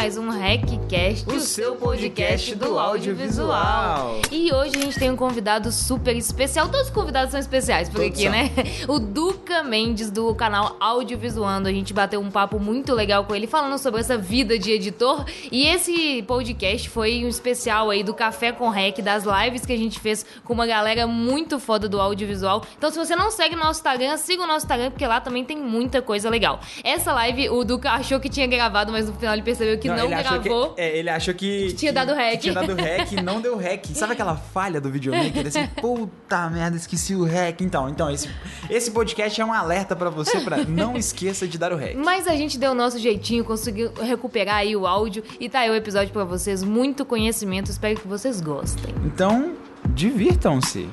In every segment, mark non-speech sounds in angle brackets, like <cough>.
mais um Hackcast, o seu podcast do audiovisual. E hoje a gente tem um convidado super especial. Todos os convidados são especiais por Todos aqui, são. né? O Duca Mendes do canal Audiovisuando. A gente bateu um papo muito legal com ele falando sobre essa vida de editor. E esse podcast foi um especial aí do Café com Hack, das lives que a gente fez com uma galera muito foda do audiovisual. Então, se você não segue o nosso Instagram, siga o nosso Instagram, porque lá também tem muita coisa legal. Essa live, o Duca achou que tinha gravado, mas no final ele percebeu que não, ele achou gravou. que, é, ele achou que, Que tinha dado hack. tinha dado hack e não deu hack. <laughs> Sabe aquela falha do videomaker? Assim, puta merda, esqueci o hack. Então, então esse, esse podcast é um alerta pra você pra não esqueça de dar o hack. Mas a gente deu o nosso jeitinho, conseguiu recuperar aí o áudio e tá aí o episódio pra vocês. Muito conhecimento, espero que vocês gostem. Então, divirtam-se.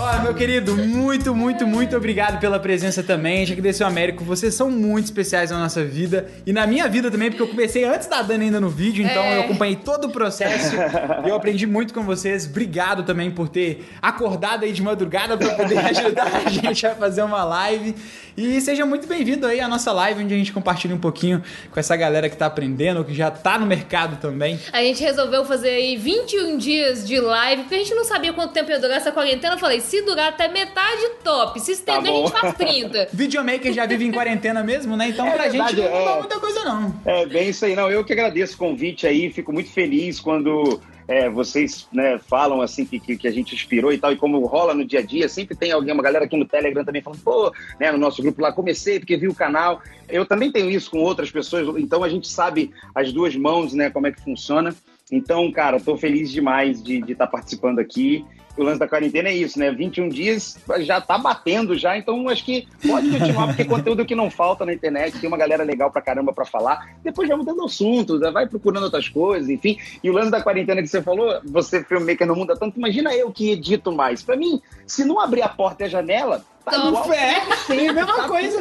Olha, meu querido, muito, muito, muito obrigado pela presença também. Já que desceu Américo, vocês são muito especiais na nossa vida e na minha vida também, porque eu comecei antes da Dani ainda no vídeo, então É. eu acompanhei todo o processo <laughs> e eu aprendi muito com vocês. Obrigado também por ter acordado aí de madrugada para poder <laughs> ajudar a gente a fazer uma live. E seja muito bem-vindo aí à nossa live, onde a gente compartilha um pouquinho com essa galera que tá aprendendo, que já tá no mercado também. A gente resolveu fazer aí 21 dias de live, porque a gente não sabia quanto tempo ia durar essa quarentena. Eu falei, se durar até metade, top. Se estender, Tá a gente faz 30. <laughs> Videomaker já vive em quarentena mesmo, né? Então É pra verdade, gente não é. dá muita coisa não. É bem isso aí, não. Eu que agradeço o convite aí, fico muito feliz quando é, vocês né, falam assim que, que, que a gente inspirou e tal, e como rola no dia a dia, sempre tem alguém, uma galera aqui no Telegram também falando, pô, né, no nosso grupo lá, comecei porque vi o canal. Eu também tenho isso com outras pessoas, então a gente sabe as duas mãos, né, como é que funciona. Então, cara, tô feliz demais de estar participando aqui. O lance da quarentena é isso, né? 21 dias já tá batendo já, então acho que pode continuar, porque conteúdo que não falta na internet, tem uma galera legal pra caramba pra falar. Depois já mudando assunto, vai procurando outras coisas, enfim. E o lance da quarentena que você falou, você filmmaker não muda tanto, imagina eu que edito mais. Pra mim, se não abrir a porta e a janela, tá igual. é, sempre, mesma tá coisa.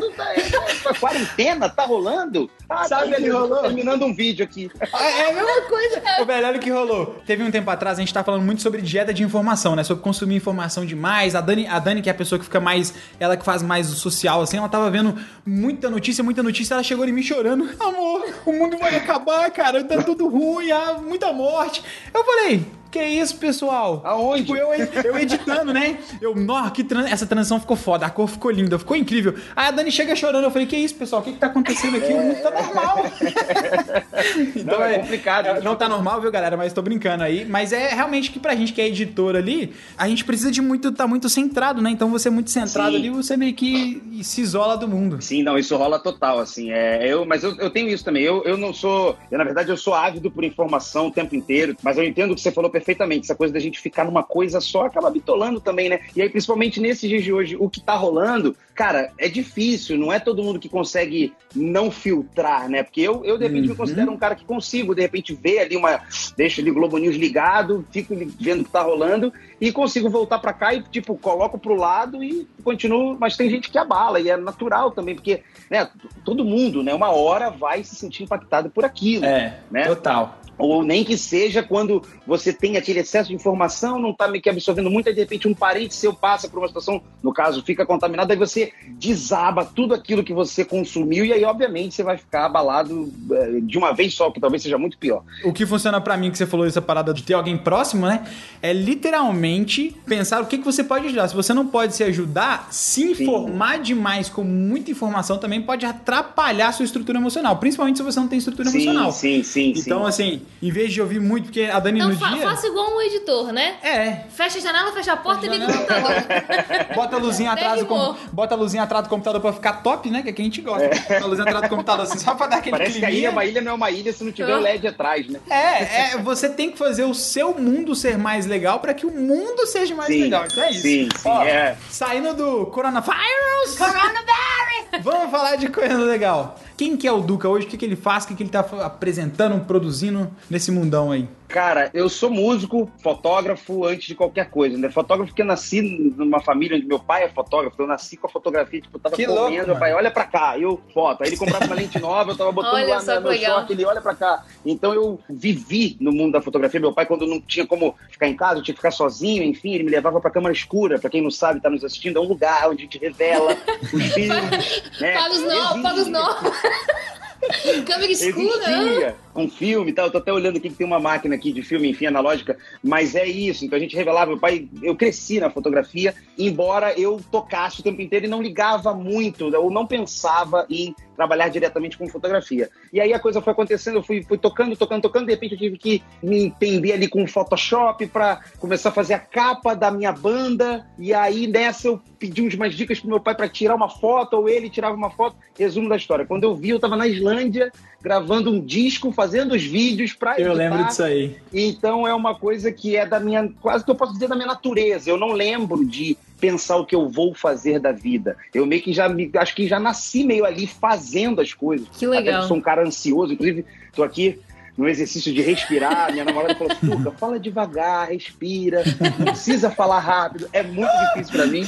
tá- quarentena, tá rolando? Ah, Sabe tá, tô rolou? terminando um vídeo aqui. É é a mesma coisa. Ô, velho, olha o que rolou. Teve um tempo atrás, a gente tava falando muito sobre dieta de informação, né? Sobre consumir informação demais. A Dani, a Dani, que é a pessoa que fica mais. Ela que faz mais o social, assim, ela tava vendo muita notícia, muita notícia. Ela chegou em mim chorando. Amor, o mundo vai acabar, cara. Tá tudo ruim, há muita morte. Eu falei. Que isso, pessoal? Aonde? Tipo, eu, eu editando, né? Eu, nó, que tran- essa transição ficou foda, a cor ficou linda, ficou incrível. Aí a Dani chega chorando, eu falei, que isso, pessoal? O que que tá acontecendo aqui? O mundo tá normal. <laughs> Não, é complicado. é, Não tá normal, viu, galera? Mas tô brincando aí. Mas é realmente que pra gente que é editor ali, a gente precisa de muito, tá muito centrado, né? Então você é muito centrado Sim. ali, você meio que se isola do mundo. Sim, não, isso rola total, assim. É, eu, mas eu, eu tenho isso também. Eu, eu não sou. Eu, na verdade, eu sou ávido por informação o tempo inteiro, mas eu entendo o que você falou perfeitamente. Essa coisa da gente ficar numa coisa só acaba bitolando também, né? E aí, principalmente nesses dias de hoje, o que tá rolando, cara, é difícil, não é todo mundo que consegue não filtrar, né? Porque eu, eu de repente, me considero um cara que consigo, de repente, ver ali uma. Deixo ali o Globo News ligado, fico vendo o que tá rolando e consigo voltar pra cá e, tipo, coloco pro lado e continuo. Mas tem gente que abala, e é natural também, porque, né, todo mundo, né, uma hora vai se sentir impactado por aquilo. É, Né? total. Ou nem que seja quando você tem aquele excesso de informação, não tá meio que absorvendo muito, aí de repente um parente seu passa por uma situação, no caso, fica contaminado, aí você desaba tudo aquilo que você consumiu, e aí, obviamente, você vai ficar abalado eh, de uma vez só, que talvez seja muito pior. O que funciona pra mim, que você falou essa parada de ter alguém próximo, né? É literalmente pensar o que, que você pode ajudar. Se você não pode se ajudar, se informar demais com muita informação também pode atrapalhar a sua estrutura emocional. Principalmente se você não tem estrutura Sim, emocional. sim, sim, sim. Então, assim, em vez de ouvir muito, porque a Dani Então no fa dia. faça igual um editor, né? É. Fecha a janela, fecha a porta e liga o computador. <laughs> Bota a luzinha atrás do com... Bota a luzinha atrás do computador pra ficar top, né? Que é que a gente gosta. Bota a luzinha atrás do computador assim, só pra dar aquele Parece que a ilha, climinha. uma ilha não é uma ilha se não tiver o LED atrás, né? É, é, você tem que fazer o seu mundo ser mais legal pra que o mundo seja mais Sim, legal. Então é isso. sim, sim, Ó, é. Saindo do coronavírus. Coronavirus! Vamos falar de coisa legal. Quem que é o Duca hoje? O que, que ele faz? O que, que ele tá apresentando, produzindo nesse mundão aí? Cara, eu sou músico, fotógrafo antes de qualquer coisa, né? Fotógrafo porque eu nasci numa família onde meu pai é fotógrafo, eu nasci com a fotografia, tipo, eu tava Que comendo, louco, meu pai, olha pra cá, eu foto. Aí ele comprava uma lente nova, eu tava botando Olha lá só no que meu legal. short, ele olha pra cá. Então eu vivi no mundo da fotografia. Meu pai, quando não tinha como ficar em casa, eu tinha que ficar sozinho, enfim, ele me levava pra câmara escura. Pra quem não sabe, tá nos assistindo, é um lugar onde a gente revela <laughs> os filmes, né? Paga os novos, paga os novos. <laughs> Câmera escura. Existia um filme e tal. Eu tô até olhando aqui que tem uma máquina aqui de filme, enfim, analógica, mas é isso. Então a gente revelava. Meu pai, eu cresci na fotografia, embora eu tocasse o tempo inteiro e não ligava muito, ou não pensava em trabalhar diretamente com fotografia. E aí a coisa foi acontecendo, eu fui, fui tocando, tocando, tocando, de repente eu tive que me entender ali com o Photoshop para começar a fazer a capa da minha banda. E aí nessa eu pedi umas dicas pro meu pai para tirar uma foto, ou ele tirava uma foto. Resumo da história. Quando eu vi, eu tava na Islândia gravando um disco, fazendo os vídeos para Eu lembro disso aí. então é uma coisa que é da minha, quase que eu posso dizer da minha natureza. Eu não lembro de pensar o que eu vou fazer da vida. Eu meio que já me, acho que já nasci meio ali fazendo as coisas. Que legal. Até que sou um cara ansioso, inclusive tô aqui no exercício de respirar, minha namorada falou: Tuca, fala devagar, respira, não precisa falar rápido. É muito difícil pra mim,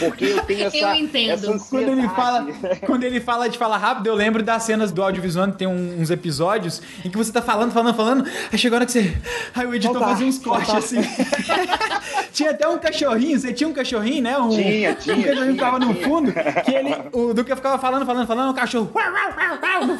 porque eu tenho essa, Eu entendo. essa ansiedade. Quando ele, fala, quando ele fala de falar rápido, eu lembro das cenas do audiovisual, tem um- uns episódios em que você tá falando, falando, falando, aí chega a hora que você. Aí o editor Falta fazia uns ar, cortes falta assim. <laughs> tinha até um cachorrinho, você tinha um cachorrinho, né? Um, Tinha, Um tinha, cachorrinho tinha, ficava no fundo, que ele. O Duca ficava falando, falando, falando, o cachorro.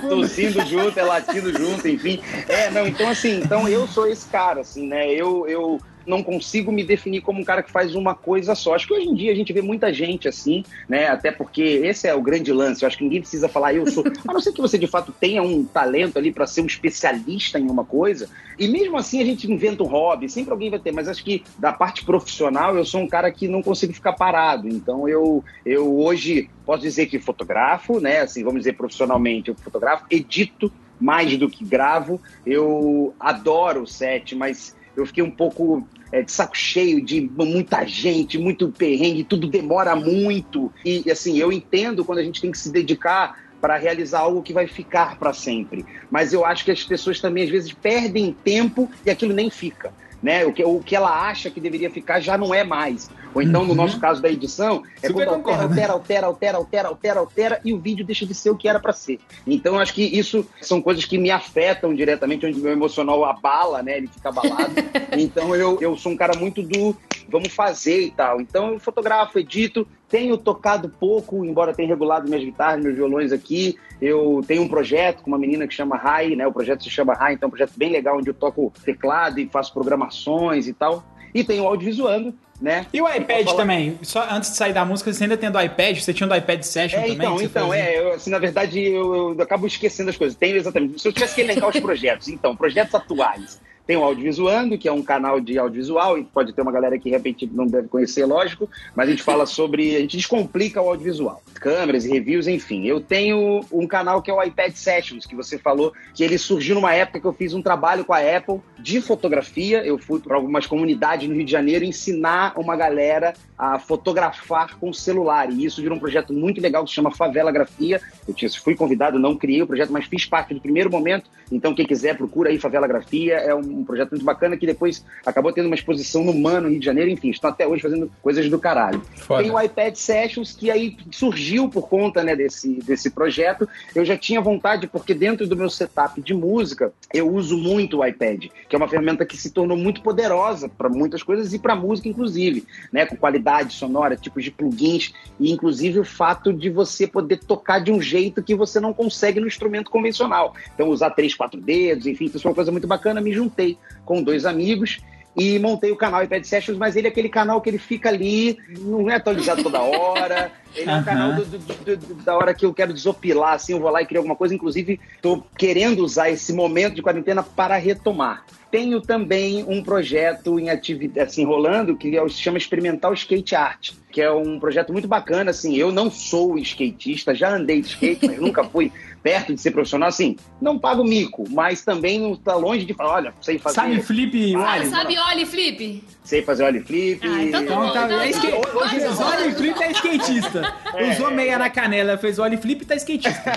tossindo junto, é latindo junto, enfim. É, não, então assim, então eu sou esse cara, assim, né? Eu, eu não consigo me definir como um cara que faz uma coisa só. Acho que hoje em dia a gente vê muita gente assim, né? Até porque esse é o grande lance. Eu acho que ninguém precisa falar eu sou. A não ser que você de fato tenha um talento ali para ser um especialista em uma coisa. E mesmo assim a gente inventa um hobby, sempre alguém vai ter. Mas acho que da parte profissional eu sou um cara que não consigo ficar parado. Então eu, eu hoje posso dizer que fotografo, né? Assim, vamos dizer profissionalmente, eu fotografo, edito mais do que gravo. Eu adoro o set, mas eu fiquei um pouco é, de saco cheio de muita gente, muito perrengue, tudo demora muito. E assim, eu entendo quando a gente tem que se dedicar para realizar algo que vai ficar para sempre. Mas eu acho que as pessoas também às vezes perdem tempo e aquilo nem fica. Né? O, que, o que ela acha que deveria ficar já não é mais. Ou então, no Uhum. nosso caso da edição, é Super quando altera, concordo. altera, altera, altera, altera, altera, altera, e o vídeo deixa de ser o que era para ser. Então, acho que isso são coisas que me afetam diretamente, onde meu emocional abala, né? Ele fica abalado. <laughs> então, eu, eu sou um cara muito do vamos fazer e tal. Então, eu fotografo, edito, tenho tocado pouco, embora tenha regulado minhas guitarras, meus violões aqui. Eu tenho um projeto com uma menina que chama Rai, né? O projeto se chama Rai, então é um projeto bem legal onde eu toco teclado e faço programações e tal. E tenho o audiovisuando, né? E o iPad também? Só antes de sair da música, você ainda tem do iPad? Você tinha um do iPad Session É, também? então, então, fazia? é, eu, assim, na verdade, eu, eu acabo esquecendo as coisas. Tenho exatamente. Se eu tivesse que elencar os projetos, então, projetos atuais. Tem o Audiovisuando, que é um canal de audiovisual, e pode ter uma galera que de repente não deve conhecer, lógico, mas a gente fala sobre. A gente descomplica o audiovisual. Câmeras e reviews, enfim. Eu tenho um canal que é o iPad Sessions, que você falou, que ele surgiu numa época que eu fiz um trabalho com a Apple de fotografia. Eu fui para algumas comunidades no Rio de Janeiro ensinar uma galera a fotografar com celular. E isso virou um projeto muito legal que se chama Favela Grafia. Eu tinha, fui convidado, não criei o projeto, mas fiz parte do primeiro momento. Então, quem quiser, procura aí Favela Grafia. É um projeto muito bacana que depois acabou tendo uma exposição no MAN, no Rio de Janeiro. Enfim, estão até hoje fazendo coisas do caralho. Foda. Tem o iPad Sessions, que aí surgiu por conta né, desse, desse projeto. Eu já tinha vontade, porque dentro do meu setup de música, eu uso muito o iPad, que é uma ferramenta que se tornou muito poderosa para muitas coisas e para música, inclusive, né? Com qualidade sonora, tipos de plugins, e inclusive o fato de você poder tocar de um jeito que você não consegue no instrumento convencional. Então, usar três, quatro dedos, enfim, isso é uma coisa muito bacana. Me juntei com dois amigos e montei o canal iPad Sessions, mas ele é aquele canal que ele fica ali, não é atualizado toda hora. Ele é um canal do- do- do- da hora que eu quero desopilar, assim, eu vou lá e criar alguma coisa. Inclusive, tô querendo usar esse momento de quarentena para retomar. Tenho também um projeto em atividade, assim, rolando, que é se chama Experimental Skate Art, que é um projeto muito bacana, assim, eu não sou skatista, já andei de skate, mas nunca fui <laughs> perto de ser profissional, assim, não pago mico, mas também não tá longe de falar, olha, sei fazer. Sabe flip, Ah, olha. sabe ollie flip? Sei fazer ollie flip. Ah, então tá Então bom, tá, então é tá skate, bom. hoje vai. ollie flip é skatista. <laughs> Usou meia na canela, fez ollie flip e tá skatista.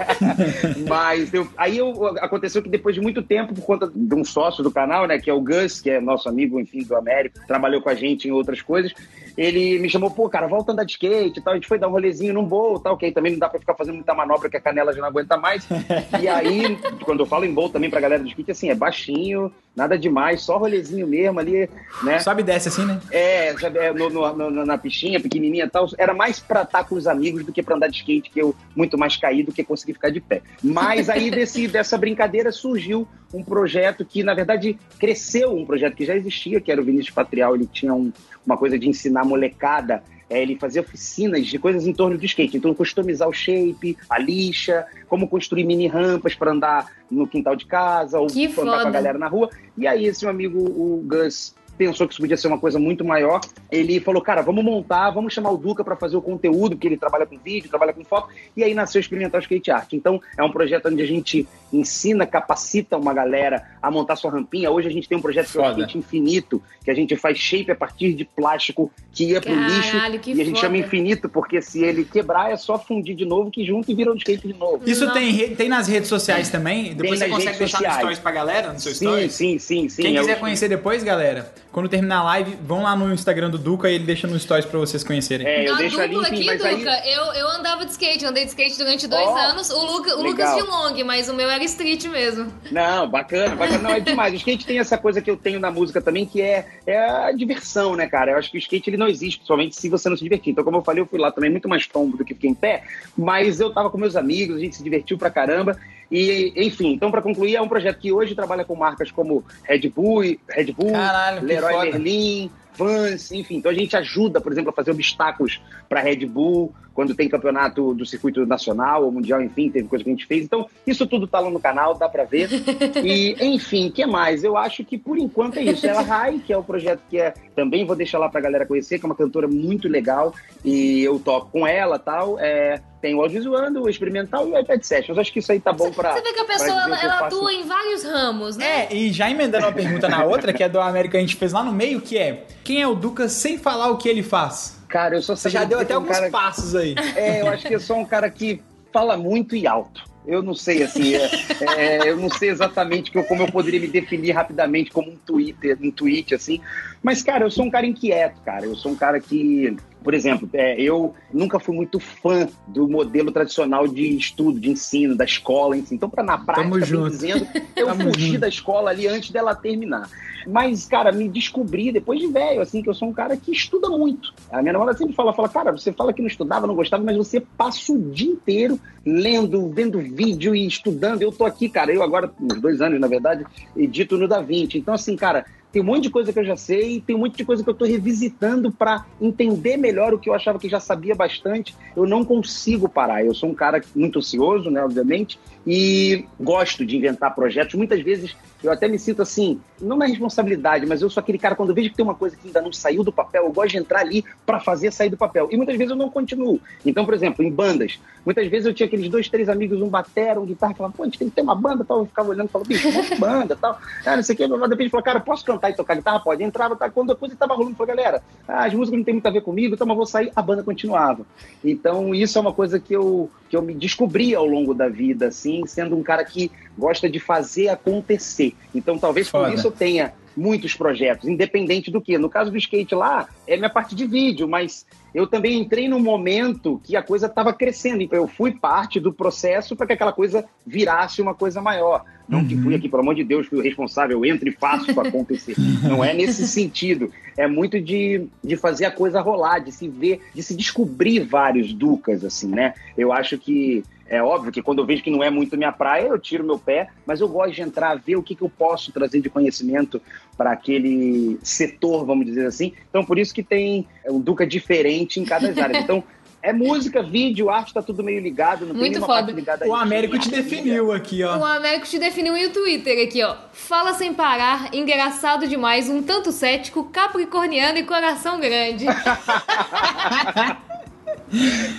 <laughs> Mas eu- aí eu- aconteceu que depois de muito tempo, por conta de um sócio do canal, né, que é o Gus, que é nosso amigo, enfim, do Américo, trabalhou com a gente em outras coisas, ele me chamou, pô, cara, volta a andar de skate e tal, a gente foi dar um rolezinho num bowl e tal, que aí também não dá pra ficar fazendo muita manobra que a canela já não aguenta mais. <laughs> E aí, quando eu falo em bowl também pra galera do skate, assim, é baixinho, nada demais, só rolezinho mesmo ali, né? Sobe e desce assim, né? É, sabe, é, no- no- no- na pistinha, pequenininha e tal. Era mais pra estar com os amigos do que pra andar de skate, que eu muito mais caí do que conseguir ficar de pé. Mas aí <laughs> desse, dessa brincadeira surgiu um projeto que, na verdade, cresceu um projeto que já existia, que era o Vinícius Patrial. Ele tinha um- uma coisa de ensinar molecada. É, ele fazia oficinas de coisas em torno do skate. Então, customizar o shape, a lixa, como construir mini rampas para andar no quintal de casa, ou Que andar com a galera na rua. E aí, esse meu amigo, o Gus, pensou que isso podia ser uma coisa muito maior. Ele falou, cara, vamos montar, vamos chamar o Duca para fazer o conteúdo, porque ele trabalha com vídeo, trabalha com foto. E aí nasceu Experimentar o Skate Art. Então, é um projeto onde a gente ensina, capacita uma galera a montar sua rampinha. Hoje a gente tem um projeto que é o. Skate Infinito, que a gente faz shape a partir de plástico que ia pro lixo. Caralho, que E a gente foda. chama infinito, porque se ele quebrar, é só fundir de novo, que junta e vira um skate de novo. Isso Não. tem, tem nas redes sociais também? Depois você nas consegue deixar no sociais. stories pra galera, no seu Sim, stories? sim, sim, sim. Quem É quiser o- conhecer depois, galera, quando terminar a live, vão lá no Instagram do Duca e ele deixa no stories pra vocês conhecerem. É, eu deixo ali, dupla enfim, aqui, mas aí... Duca, eu, eu andava de skate, andei de skate durante dois Ó, anos. O, Luca, o Lucas de long, mas o meu era street mesmo. Não, bacana, bacana. Não, é <laughs> demais. O skate tem essa coisa que eu tenho na música também, que é, é a diversão, né, cara? Eu acho que o skate ele não existe, principalmente se você não se divertir. Então, como eu falei, eu fui lá também muito mais tombo do que fiquei em pé, mas eu tava com meus amigos, a gente se divertiu pra caramba. E, enfim, então, pra concluir, é um projeto que hoje trabalha com marcas como Red Bull, Red Bull Caralho, Leroy. Merlin, Vans, enfim. Então a gente ajuda, por exemplo, a fazer obstáculos para Red Bull, quando tem campeonato do circuito nacional ou mundial, enfim, teve coisa que a gente fez. Então, isso tudo tá lá no canal, dá para ver. <laughs> E, enfim, o que mais? Eu acho que por enquanto é isso. Ela Rai, que é o projeto que é também vou deixar lá pra galera conhecer, que é uma cantora muito legal e eu toco com ela tal. É, tem o audiovisuando, o experimental e o iPad Sessions. Acho que isso aí tá bom pra. Você vê que a pessoa ela, que eu ela faço. atua em vários ramos, né? É, e já emendando uma pergunta na outra, que é do América que a gente fez lá no meio, que é quem é o Duca sem falar o que ele faz? Cara, eu só Você já deu até um alguns cara- passos aí. É, eu acho que eu sou um cara que fala muito e alto. Eu não sei, assim, é- é, eu não sei exatamente que eu- como eu poderia me definir rapidamente como um Twitter, um tweet, assim. Mas, cara, eu sou um cara inquieto, cara. Eu sou um cara que, por exemplo, é, eu nunca fui muito fã do modelo tradicional de estudo, de ensino, da escola, enfim. Então, para na prática, junto. dizendo, eu Tamo fugi junto. da escola ali antes dela terminar. Mas, cara, me descobri depois de velho, assim, que eu sou um cara que estuda muito. A minha namorada sempre fala, fala, cara, você fala que não estudava, não gostava, mas você passa o dia inteiro lendo, vendo vídeo e estudando. Eu tô aqui, cara, eu agora, uns dois anos, na verdade, edito no DaVinci. Então, assim, cara, tem um monte de coisa que eu já sei tem um monte de coisa que eu tô revisitando para entender melhor o que eu achava que já sabia bastante. Eu não consigo parar. Eu sou um cara muito ansioso, né, obviamente, e gosto de inventar projetos. Muitas vezes eu até me sinto assim, não na responsabilidade, mas eu sou aquele cara, quando eu vejo que tem uma coisa que ainda não saiu do papel, eu gosto de entrar ali para fazer sair do papel. E muitas vezes eu não continuo. Então, por exemplo, em bandas, muitas vezes eu tinha aqueles dois, três amigos, um batera, um guitarra, falava, pô, a gente tem que ter uma banda tal. Eu ficava olhando e falava, bicho, uma banda tal. Ah, não sei o que. De repente falou, cara, posso cantar e tocar guitarra? Pode. Entrava, tá? quando a coisa tava rolando, falou, galera, ah, as músicas não tem muito a ver comigo, então eu vou sair, a banda continuava. Então, isso é uma coisa que eu, que eu me descobri ao longo da vida, assim, sendo um cara que gosta de fazer acontecer. Então, talvez por Foda. isso eu tenha muitos projetos, independente do que. No caso do skate lá, é minha parte de vídeo, mas eu também entrei num momento que a coisa estava crescendo. Então, eu fui parte do processo para que aquela coisa virasse uma coisa maior. Não que fui aqui, pelo amor de Deus, fui o responsável, eu entro e faço para acontecer. <laughs> Não é nesse sentido. É muito de, de fazer a coisa rolar, de se ver, de se descobrir vários ducas, assim, né? Eu acho que é óbvio que quando eu vejo que não é muito minha praia, eu tiro meu pé, mas eu gosto de entrar, ver o que, que eu posso trazer de conhecimento para aquele setor, vamos dizer assim. Então, por isso que tem um Duca diferente em cada área. <laughs> Então, é música, vídeo, arte, tá tudo meio ligado, não tem Muito nenhuma foda. parte ligada O Américo te definiu aqui, O ó. Américo te definiu em o Twitter aqui, ó. Fala sem parar, engraçado demais, um tanto cético, capricorniano e coração grande. <laughs>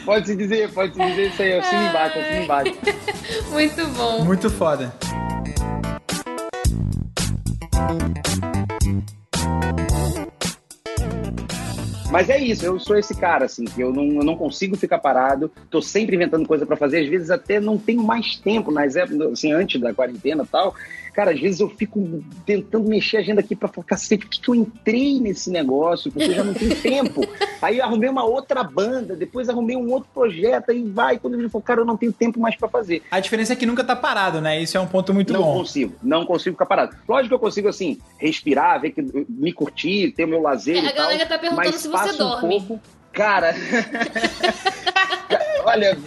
pode se dizer, pode se dizer isso aí, assina embaixo, assina embaixo. <laughs> Muito bom. Muito foda. Mas é isso, eu sou esse cara, assim, que eu não, eu não consigo ficar parado, tô sempre inventando coisa para fazer, às vezes até não tenho mais tempo, nas épocas, assim, antes da quarentena e tal, Cara, às vezes eu fico tentando mexer a agenda aqui para falar, cacete, por que, que eu entrei nesse negócio? Porque eu já não tenho <laughs> tempo. Aí eu arrumei uma outra banda, depois arrumei um outro projeto, aí vai. Quando eu falo, cara, eu não tenho tempo mais para fazer. A diferença é que nunca tá parado, né? Isso é um ponto muito não bom. Não consigo, não consigo ficar parado. Lógico que eu consigo, assim, respirar, ver que, me curtir, ter o meu lazer. É, e a galera tal, tá perguntando se você dorme. Um pouco, cara. <laughs> <laughs> Olha,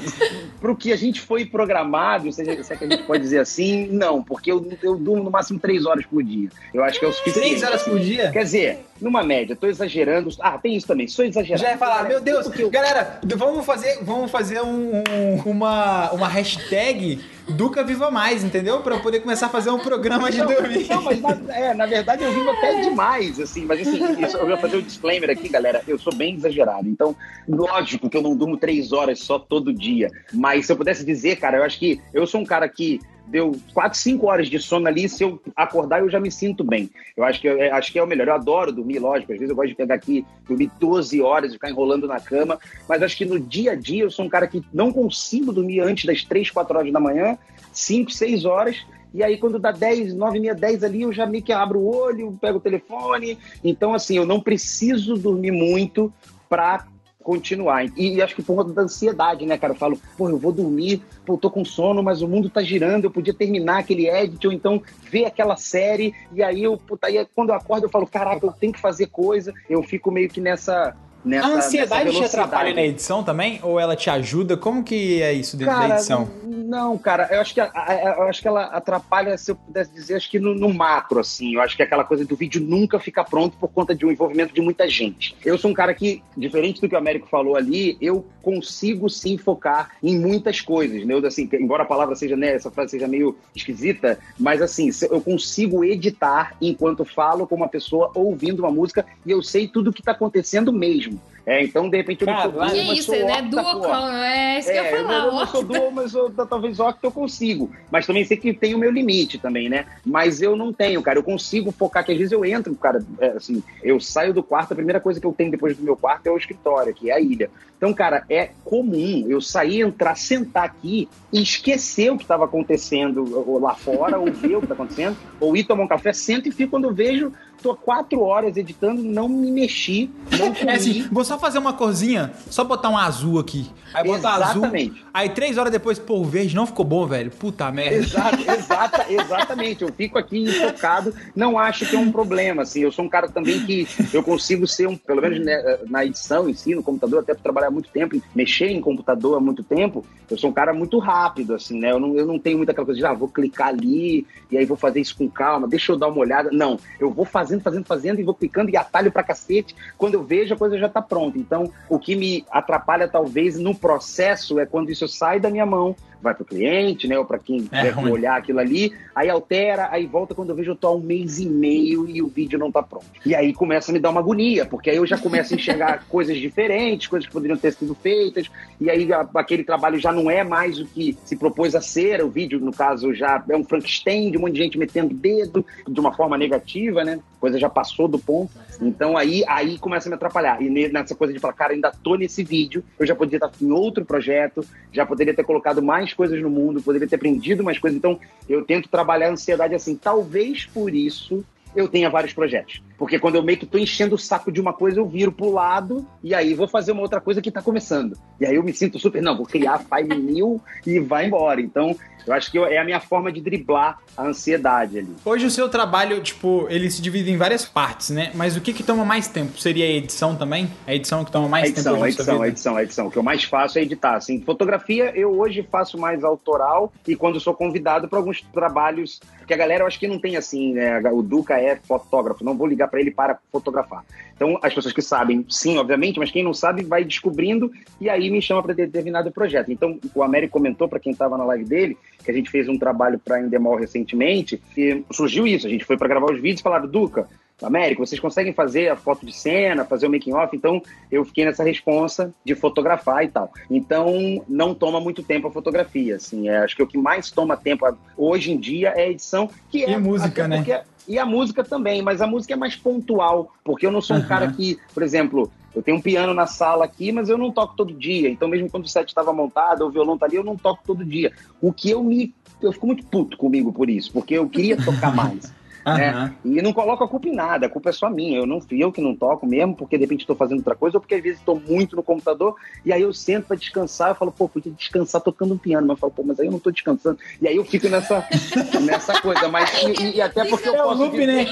pro que a gente foi programado, se, é que a gente pode dizer assim, não, porque eu, eu durmo no máximo três horas por dia. Eu acho que é o suficiente. Três horas por dia? Quer dizer, numa média, tô exagerando. Ah, tem isso também, sou exagerado. Já ia falar, meu Deus, eu... galera, vamos fazer, vamos fazer um, um, uma, uma hashtag Duca Viva Mais, entendeu? Pra eu poder começar a fazer um programa de dormir. Não, mas na, é, na verdade eu vivo até demais, assim, mas assim, eu vou fazer um disclaimer aqui, galera, eu sou bem exagerado, então, lógico que eu não durmo três horas só todo dia, mas se eu pudesse dizer, cara, eu acho que eu sou um cara que deu 4, 5 horas de sono ali, se eu acordar eu já me sinto bem. Eu acho que, eu, acho que é o melhor. Eu adoro dormir, lógico. Às vezes eu gosto de pegar aqui, dormir 12 horas e ficar enrolando na cama, mas acho que no dia a dia eu sou um cara que não consigo dormir antes das 3, 4 horas da manhã, 5, 6 horas. E aí, quando dá 10, 9, meia, 10 ali, eu já meio que abro o olho, pego o telefone. Então, assim, eu não preciso dormir muito para continuar. E, acho que por conta da ansiedade, né, cara? Eu falo, pô, eu vou dormir, pô, eu tô com sono, mas o mundo tá girando, eu podia terminar aquele edit, ou então ver aquela série, e aí eu, puta, aí quando eu acordo eu falo, caraca, eu tenho que fazer coisa, eu fico meio que nessa Nessa, a ansiedade te atrapalha na edição também? Ou ela te ajuda? Como que é isso dentro cara, da edição? Não, cara, eu acho que, eu acho que ela atrapalha, se eu pudesse dizer, acho que no, no, macro, assim. Eu acho que é aquela coisa do vídeo nunca fica pronto por conta de um envolvimento de muita gente. Eu sou um cara que, diferente do que o Américo falou ali, eu consigo sim focar em muitas coisas, né? Eu, assim, embora a palavra seja, né, essa frase seja meio esquisita, mas assim, eu consigo editar enquanto falo com uma pessoa ouvindo uma música e eu sei tudo o que está acontecendo mesmo. É, então, de repente, eu não sou duo, mas isso, sou né? Duo, é isso que é, eu ia falar. Eu não, sou duo, mas eu, talvez octa eu consigo. Mas também sei que tem o meu limite também, né? Mas eu não tenho, cara. Eu consigo focar, que às vezes eu entro, cara, é, assim, eu saio do quarto, a primeira coisa que eu tenho depois do meu quarto é o escritório, que é a ilha. Então, cara, é comum eu sair, entrar, sentar aqui e esquecer o que estava acontecendo lá fora, ou ver o que está acontecendo, ou ir tomar um café, sento e fico quando eu vejo tô quatro horas editando, não me mexi, não comi. É assim, vou só fazer uma corzinha, só botar um azul aqui. Aí bota azul. Aí três horas depois, pô, o verde não ficou bom, velho. Puta merda. Exato, <laughs> exata, exatamente. Eu fico aqui focado, não acho que é um problema, assim. Eu sou um cara também que eu consigo ser um, pelo menos né, na edição em si, no computador, até trabalhar muito tempo, mexer em computador há muito tempo, eu sou um cara muito rápido, assim, né? Eu não, eu não tenho muita aquela coisa de, ah, vou clicar ali e aí vou fazer isso com calma, deixa eu dar uma olhada. Não, eu vou fazer fazendo, fazendo, fazendo, e vou clicando e atalho pra cacete. Quando eu vejo, a coisa já tá pronta. Então, o que me atrapalha, talvez, no processo é quando isso sai da minha mão vai para o cliente, né? Ou para quem é quer olhar aquilo ali, aí altera, aí volta quando eu vejo eu tô há um mês e meio e o vídeo não tá pronto. E aí começa a me dar uma agonia, porque aí eu já começo a enxergar <laughs> coisas diferentes, coisas que poderiam ter sido feitas, e aí aquele trabalho já não é mais o que se propôs a ser, o vídeo, no caso, já é um Frankenstein, de um monte de gente metendo dedo de uma forma negativa, né? A coisa já passou do ponto. Então aí, aí começa a me atrapalhar. E nessa coisa de falar, cara, ainda tô nesse vídeo, eu já poderia estar em outro projeto, já poderia ter colocado mais mais coisas no mundo, poderia ter aprendido mais coisas. Então, eu tento trabalhar a ansiedade assim. Talvez por isso eu tenha vários projetos. Porque quando eu meio que tô enchendo o saco de uma coisa, eu viro pro lado e aí vou fazer uma outra coisa que tá começando. E aí eu me sinto super, não, vou criar file new e vai embora. Então, eu acho que é a minha forma de driblar a ansiedade ali. Hoje o seu trabalho, tipo, ele se divide em várias partes, né? Mas o que que toma mais tempo? Seria a edição também? A edição que toma mais a edição, tempo? A edição, a edição, a edição. O que eu mais faço é editar. Assim, fotografia eu hoje faço mais autoral e quando sou convidado para alguns trabalhos que a galera eu acho que não tem assim, né? O Duca é fotógrafo, não vou ligar para ele para fotografar. Então, as pessoas que sabem, sim, obviamente, mas quem não sabe vai descobrindo e aí me chama para determinado projeto. Então, o Américo comentou para quem estava na live dele que a gente fez um trabalho para Endemol recentemente e surgiu isso. A gente foi para gravar os vídeos e falaram, Duca, Américo, vocês conseguem fazer a foto de cena, fazer o making off? Então, eu fiquei nessa responsa de fotografar e tal. Então, não toma muito tempo a fotografia, assim. É, acho que o que mais toma tempo hoje em dia é a edição, que é... E música, né? Porque, e a música também, mas a música é mais pontual, porque eu não sou um uhum. cara que, por exemplo, eu tenho um piano na sala aqui, mas eu não toco todo dia. Então, mesmo quando o set estava montado, o violão tá ali, eu não toco todo dia. O que eu me. Eu fico muito puto comigo por isso, porque eu queria tocar <laughs> mais. Né? E não coloco a culpa em nada, a culpa é só minha. Eu não fui eu que não toco mesmo, porque de repente estou fazendo outra coisa, ou porque às vezes estou muito no computador, e aí eu sento para descansar, eu falo, pô, podia descansar tocando um piano, mas eu falo, pô, mas aí eu não estou descansando. E aí eu fico nessa, <laughs> nessa coisa, mas e, e até porque eu é posso. Loop, né?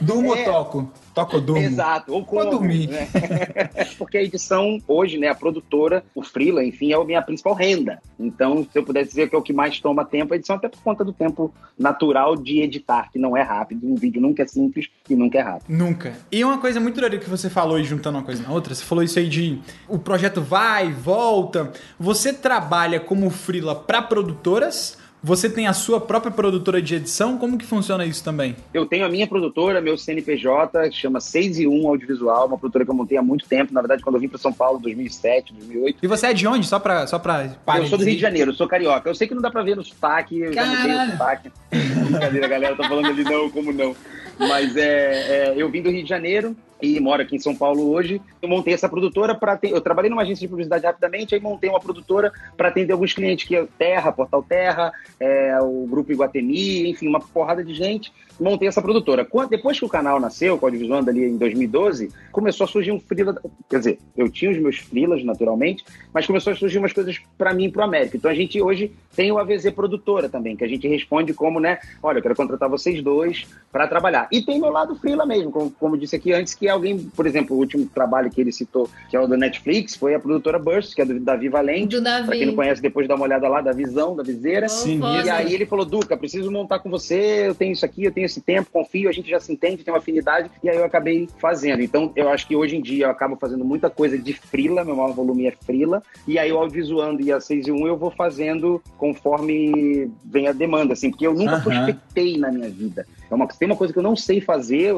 Durmo é, toco. Toco durmo. Exato. Ou como, dormir. Né? <laughs> Porque a edição, hoje, né, a produtora, o freela, enfim, é a minha principal renda. Então, se eu pudesse dizer que é o que mais toma tempo, a edição até por conta do tempo natural de editar, que não é rápido. Um vídeo nunca é simples e nunca é rápido. Nunca. E uma coisa muito doida que você falou, e juntando uma coisa na outra, você falou isso aí de o projeto vai, volta. Você trabalha como freela para produtoras você tem a sua própria produtora de edição? Como que funciona isso também? Eu tenho a minha produtora, meu CNPJ, que chama 6 e 1 Audiovisual, uma produtora que eu montei há muito tempo, na verdade, quando eu vim para São Paulo, 2007, 2008. E você é de onde? Só para só pra Eu sou do Rio de Janeiro, sou carioca. Eu sei que não dá para ver no sotaque, eu Caralho. já mudei o sotaque. Brincadeira, a galera tá falando ali não, como não. Mas é, é, eu vim do Rio de Janeiro, e moro aqui em São Paulo hoje. Eu montei essa produtora para eu trabalhei numa agência de publicidade rapidamente, aí montei uma produtora para atender alguns clientes que é Terra, Portal Terra, é, o grupo Iguatemi, enfim, uma porrada de gente. Montei essa produtora. Depois que o canal nasceu, com a Audiovisuando ali em 2012, começou a surgir um freela, quer dizer, eu tinha os meus freelas naturalmente, mas começou a surgir umas coisas para mim e para o América. Então a gente hoje tem o AVZ produtora também, que a gente responde como, né, olha, eu quero contratar vocês dois para trabalhar. E tem meu lado freela mesmo, como, como disse aqui antes, que alguém, por exemplo, o último trabalho que ele citou, que é o da Netflix, foi a produtora Burst, que é do Davi Valente. Do Davi. Pra quem não conhece, depois dá uma olhada lá, da visão, da viseira. Sim. E aí ele falou, Duca, preciso montar com você, eu tenho isso aqui, eu tenho esse tempo, confio, a gente já se entende, tem uma afinidade, e aí eu acabei fazendo. Então, eu acho que hoje em dia eu acabo fazendo muita coisa de frila, meu maior volume é frila, e aí o audiovisuando e a 6 e 1 eu vou fazendo conforme vem a demanda, assim, porque eu nunca uhum. prospectei na minha vida. É uma, tem uma coisa que eu não sei fazer,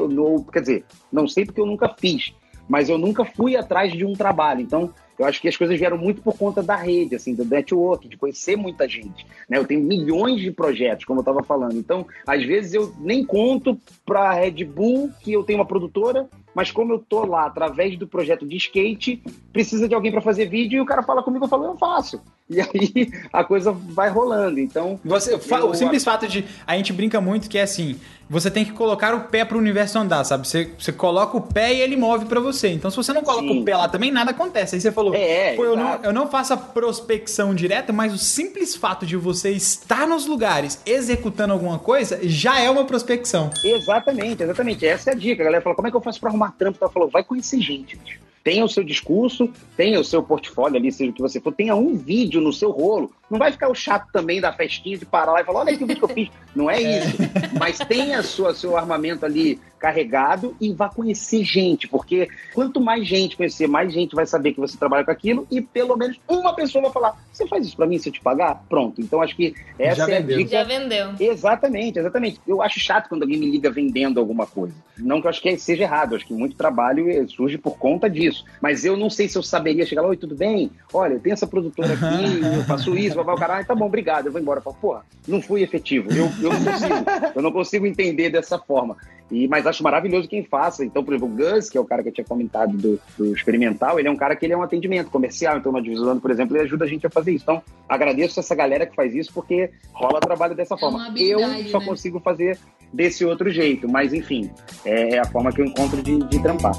quer dizer, não sei porque eu nunca fiz, mas eu nunca fui atrás de um trabalho. Então, eu acho que as coisas vieram muito por conta da rede, assim, do network, de conhecer muita gente. Né? Eu tenho milhões de projetos, como eu estava falando. Então, às vezes eu nem conto para a Red Bull que eu tenho uma produtora, mas como eu tô lá através do projeto de skate, precisa de alguém para fazer vídeo e o cara fala comigo, eu falo, eu faço. <laughs> E aí a coisa vai rolando. Então, você, eu, o simples fato de a gente brinca muito que é assim, você tem que colocar o pé para o universo andar, sabe? Você, você coloca o pé e ele move para você. Então, se você não coloca Sim. o pé lá também, nada acontece. Aí você falou, é, Pô, eu não, eu não faço a prospecção direta, mas o simples fato de você estar nos lugares executando alguma coisa já é uma prospecção. Exatamente, exatamente. Essa é a dica. A galera fala, como é que eu faço para arrumar trampo? Ela falou, vai conhecer gente, bicho tenha o seu discurso, tenha o seu portfólio ali, seja o que você for, tenha um vídeo no seu rolo. Não vai ficar o chato também da festinha de parar lá e falar, olha que vídeo que eu fiz. Não é, é. isso. Mas tenha sua, seu armamento ali carregado e vá conhecer gente, porque quanto mais gente conhecer, mais gente vai saber que você trabalha com aquilo e pelo menos uma pessoa vai falar: você faz isso para mim se eu te pagar? Pronto. Então acho que essa Já é vendeu. a dica. Já vendeu. Exatamente, exatamente. Eu acho chato quando alguém me liga vendendo alguma coisa. Não que eu acho que seja errado, acho que muito trabalho surge por conta disso. Mas eu não sei se eu saberia chegar lá, oi, tudo bem? Olha, eu tenho essa produtora aqui, eu faço isso, vai o caralho, tá bom, obrigado, eu vou embora. Eu falo, porra, não fui efetivo. Eu, eu não consigo, eu não consigo entender dessa forma. E, mas acho maravilhoso quem faça. Então, por exemplo, o Gus, que é o cara que eu tinha comentado do, do experimental, ele é um cara que ele é um atendimento comercial. Então, na Divisão, por exemplo, ele ajuda a gente a fazer isso. Então, agradeço essa galera que faz isso, porque rola trabalho dessa é forma. Eu só né? consigo fazer desse outro jeito. Mas, enfim, é, é a forma que eu encontro de, de trampar.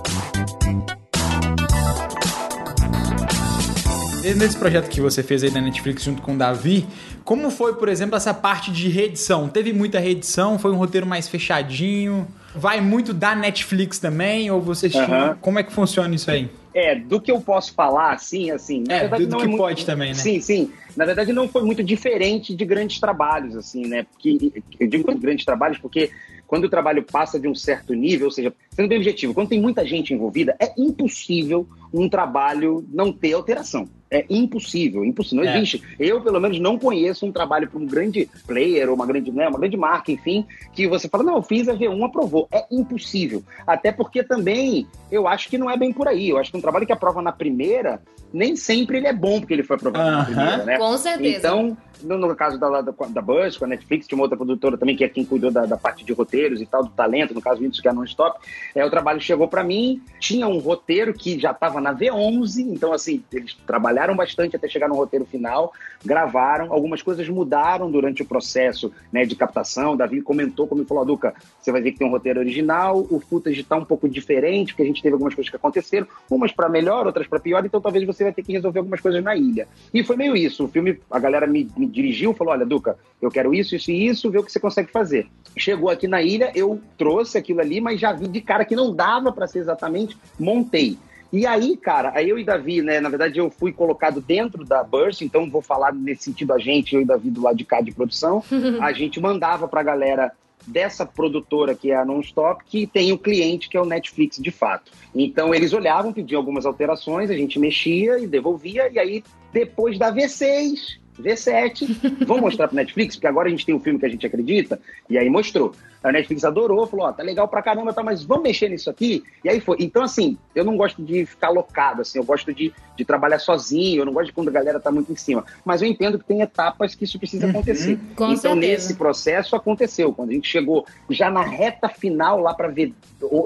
Nesse projeto que você fez aí na Netflix junto com o Davi, como foi, por exemplo, essa parte de reedição? Teve muita reedição? Foi um roteiro mais fechadinho? Vai muito da Netflix também? Ou vocês tinham... Como é que funciona isso aí? É, do que eu posso falar, assim, assim. é, verdade, do, do que é muito... pode também, né? Sim, sim. Na verdade, não foi muito diferente de grandes trabalhos, assim, né? Porque, eu digo grandes trabalhos porque quando o trabalho passa de um certo nível, ou seja, sendo bem objetivo, quando tem muita gente envolvida, é impossível um trabalho não ter alteração. É impossível, impossível. Não é. existe. Eu, pelo menos, não conheço um trabalho para um grande player ou uma grande, né, uma grande marca, enfim, que você fala, não, eu fiz a V1, aprovou. É impossível. Até porque também eu acho que não é bem por aí. Eu acho que um trabalho que aprova na primeira, nem sempre ele é bom porque ele foi aprovado uh -huh. na primeira, né? Com certeza. Então, no, no caso da, da, da Buzz, com a Netflix, tinha uma outra produtora também, que é quem cuidou da, da parte de roteiros e tal, do talento, no caso Windows, que é non-stop. É, o trabalho chegou para mim, tinha um roteiro que já estava na V11, então, assim, eles trabalharam bastante até chegar no roteiro final, gravaram, algumas coisas mudaram durante o processo né, de captação. O Davi comentou, como falou, Duca, você vai ver que tem um roteiro original, o footage está um pouco diferente, porque a gente teve algumas coisas que aconteceram, umas para melhor, outras para pior, então talvez você vai ter que resolver algumas coisas na ilha. E foi meio isso. O filme, a galera me, me dirigiu, falou: olha, Duca, eu quero isso, isso e isso, vê o que você consegue fazer. Chegou aqui na ilha, eu trouxe aquilo ali, mas já vi de cara que não dava para ser exatamente, montei. E aí, cara, aí eu e Davi, né? Na verdade, eu fui colocado dentro da Burst, então vou falar nesse sentido a gente, eu e Davi do lado de cá de produção. <laughs> a gente mandava pra galera dessa produtora que é a Nonstop, que tem o cliente que é o Netflix de fato. Então eles olhavam, pediam algumas alterações, a gente mexia e devolvia, e aí depois da V6 V7, vamos mostrar pro Netflix, porque agora a gente tem um filme que a gente acredita, e aí mostrou. A Netflix adorou, falou, ó, oh, tá legal pra caramba, tá, mas vamos mexer nisso aqui? E aí foi. Então, assim, eu não gosto de ficar locado, assim, eu gosto de, de trabalhar sozinho, eu não gosto de quando a galera tá muito em cima. Mas eu entendo que tem etapas que isso precisa uhum. acontecer. Com então, certeza. nesse processo aconteceu. Quando a gente chegou já na reta final, lá para ver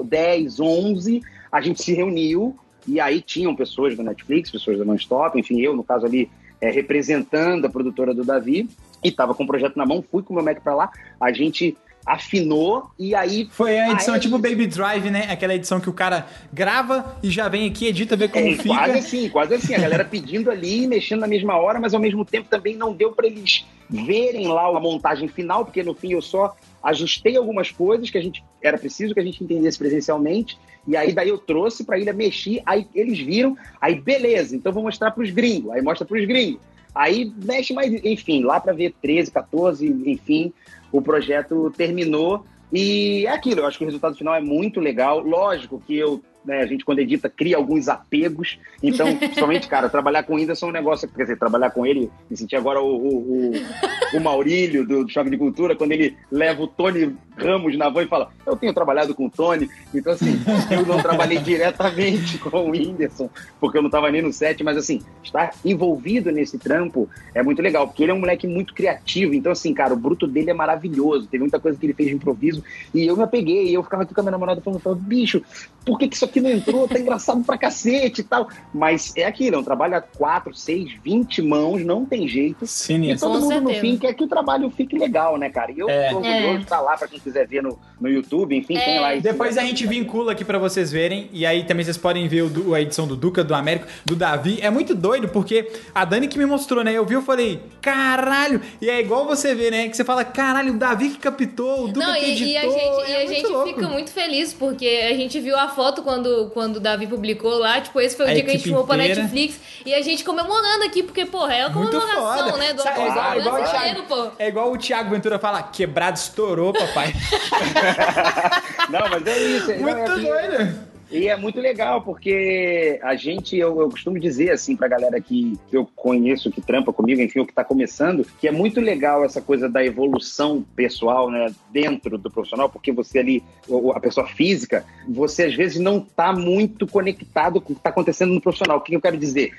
10, 11, a gente se reuniu, e aí tinham pessoas da Netflix, pessoas da Nonstop, enfim, eu, no caso ali, é, representando a produtora do Davi, e estava com o projeto na mão, fui com o meu Mac para lá, a gente afinou e aí. Foi a edição tipo Baby Drive, né? Aquela edição que o cara grava e já vem aqui, edita, vê como é, fica. Quase assim, quase assim. A galera pedindo ali, <laughs> mexendo na mesma hora, mas ao mesmo tempo também não deu para eles verem lá a montagem final, porque no fim eu só ajustei algumas coisas que a gente era preciso que a gente entendesse presencialmente, e aí daí eu trouxe para ilha mexer, aí eles viram, aí beleza, então vou mostrar para os gringos, aí mostra para os gringos. Aí mexe mais, enfim, lá para ver 13, 14, enfim, o projeto terminou e é aquilo, eu acho que o resultado final é muito legal. Lógico que eu né, a gente quando edita cria alguns apegos. Então, <laughs> principalmente, cara, trabalhar com o Whindersson é um negócio, quer dizer, trabalhar com ele, me senti agora o, o, o, o Maurílio do, do Choque de Cultura, quando ele leva o Tony Ramos na van e fala, eu tenho trabalhado com o Tony, então assim, eu não trabalhei diretamente <laughs> com o Whindersson, porque eu não estava nem no set, mas assim, estar envolvido nesse trampo é muito legal, porque ele é um moleque muito criativo, então assim, cara, o bruto dele é maravilhoso, teve muita coisa que ele fez de improviso, e eu me apeguei, e eu ficava aqui com a minha namorada falando, falando bicho, por que, que isso aqui não entrou? Tá engraçado pra cacete e tal. Mas é aquilo, é um trabalho a 4, 6, 20 mãos, não tem jeito. Sim, e todo mundo certeza. no fim quer que o trabalho fique legal, né, cara? E eu É. tô orgulhoso É. de estar lá pra quem quiser ver no, no YouTube, enfim, tem lá. esse- Depois a gente vincula aqui pra vocês verem. E aí também vocês podem ver o a edição do Duca, do Américo, do Davi. É muito doido, porque a Dani que me mostrou, né? Eu vi, eu falei, caralho! E é igual você vê, né? Que você fala, caralho, o Davi que captou, o Duca Não, que e, editou. e a gente, e é a muito gente louco. fica muito feliz, porque a gente viu a foto quando, quando o Davi publicou lá, tipo, esse foi o A dia que a gente filmou pra. Netflix, e a gente comemorando aqui, porque, porra, é a comemoração, né, do Sabe, é igual, é Thiago, pô. é igual o Thiago Ventura fala, quebrado estourou, papai. <laughs> Não, mas é isso. não, muito é doido. E é muito legal, porque a gente, eu, eu costumo dizer assim pra galera que, que eu conheço, que trampa comigo, enfim, o que tá começando, que é muito legal essa coisa da evolução pessoal, né, dentro do profissional, porque você ali, a pessoa física, você às vezes não tá muito conectado com o que tá acontecendo no profissional. O que eu quero dizer?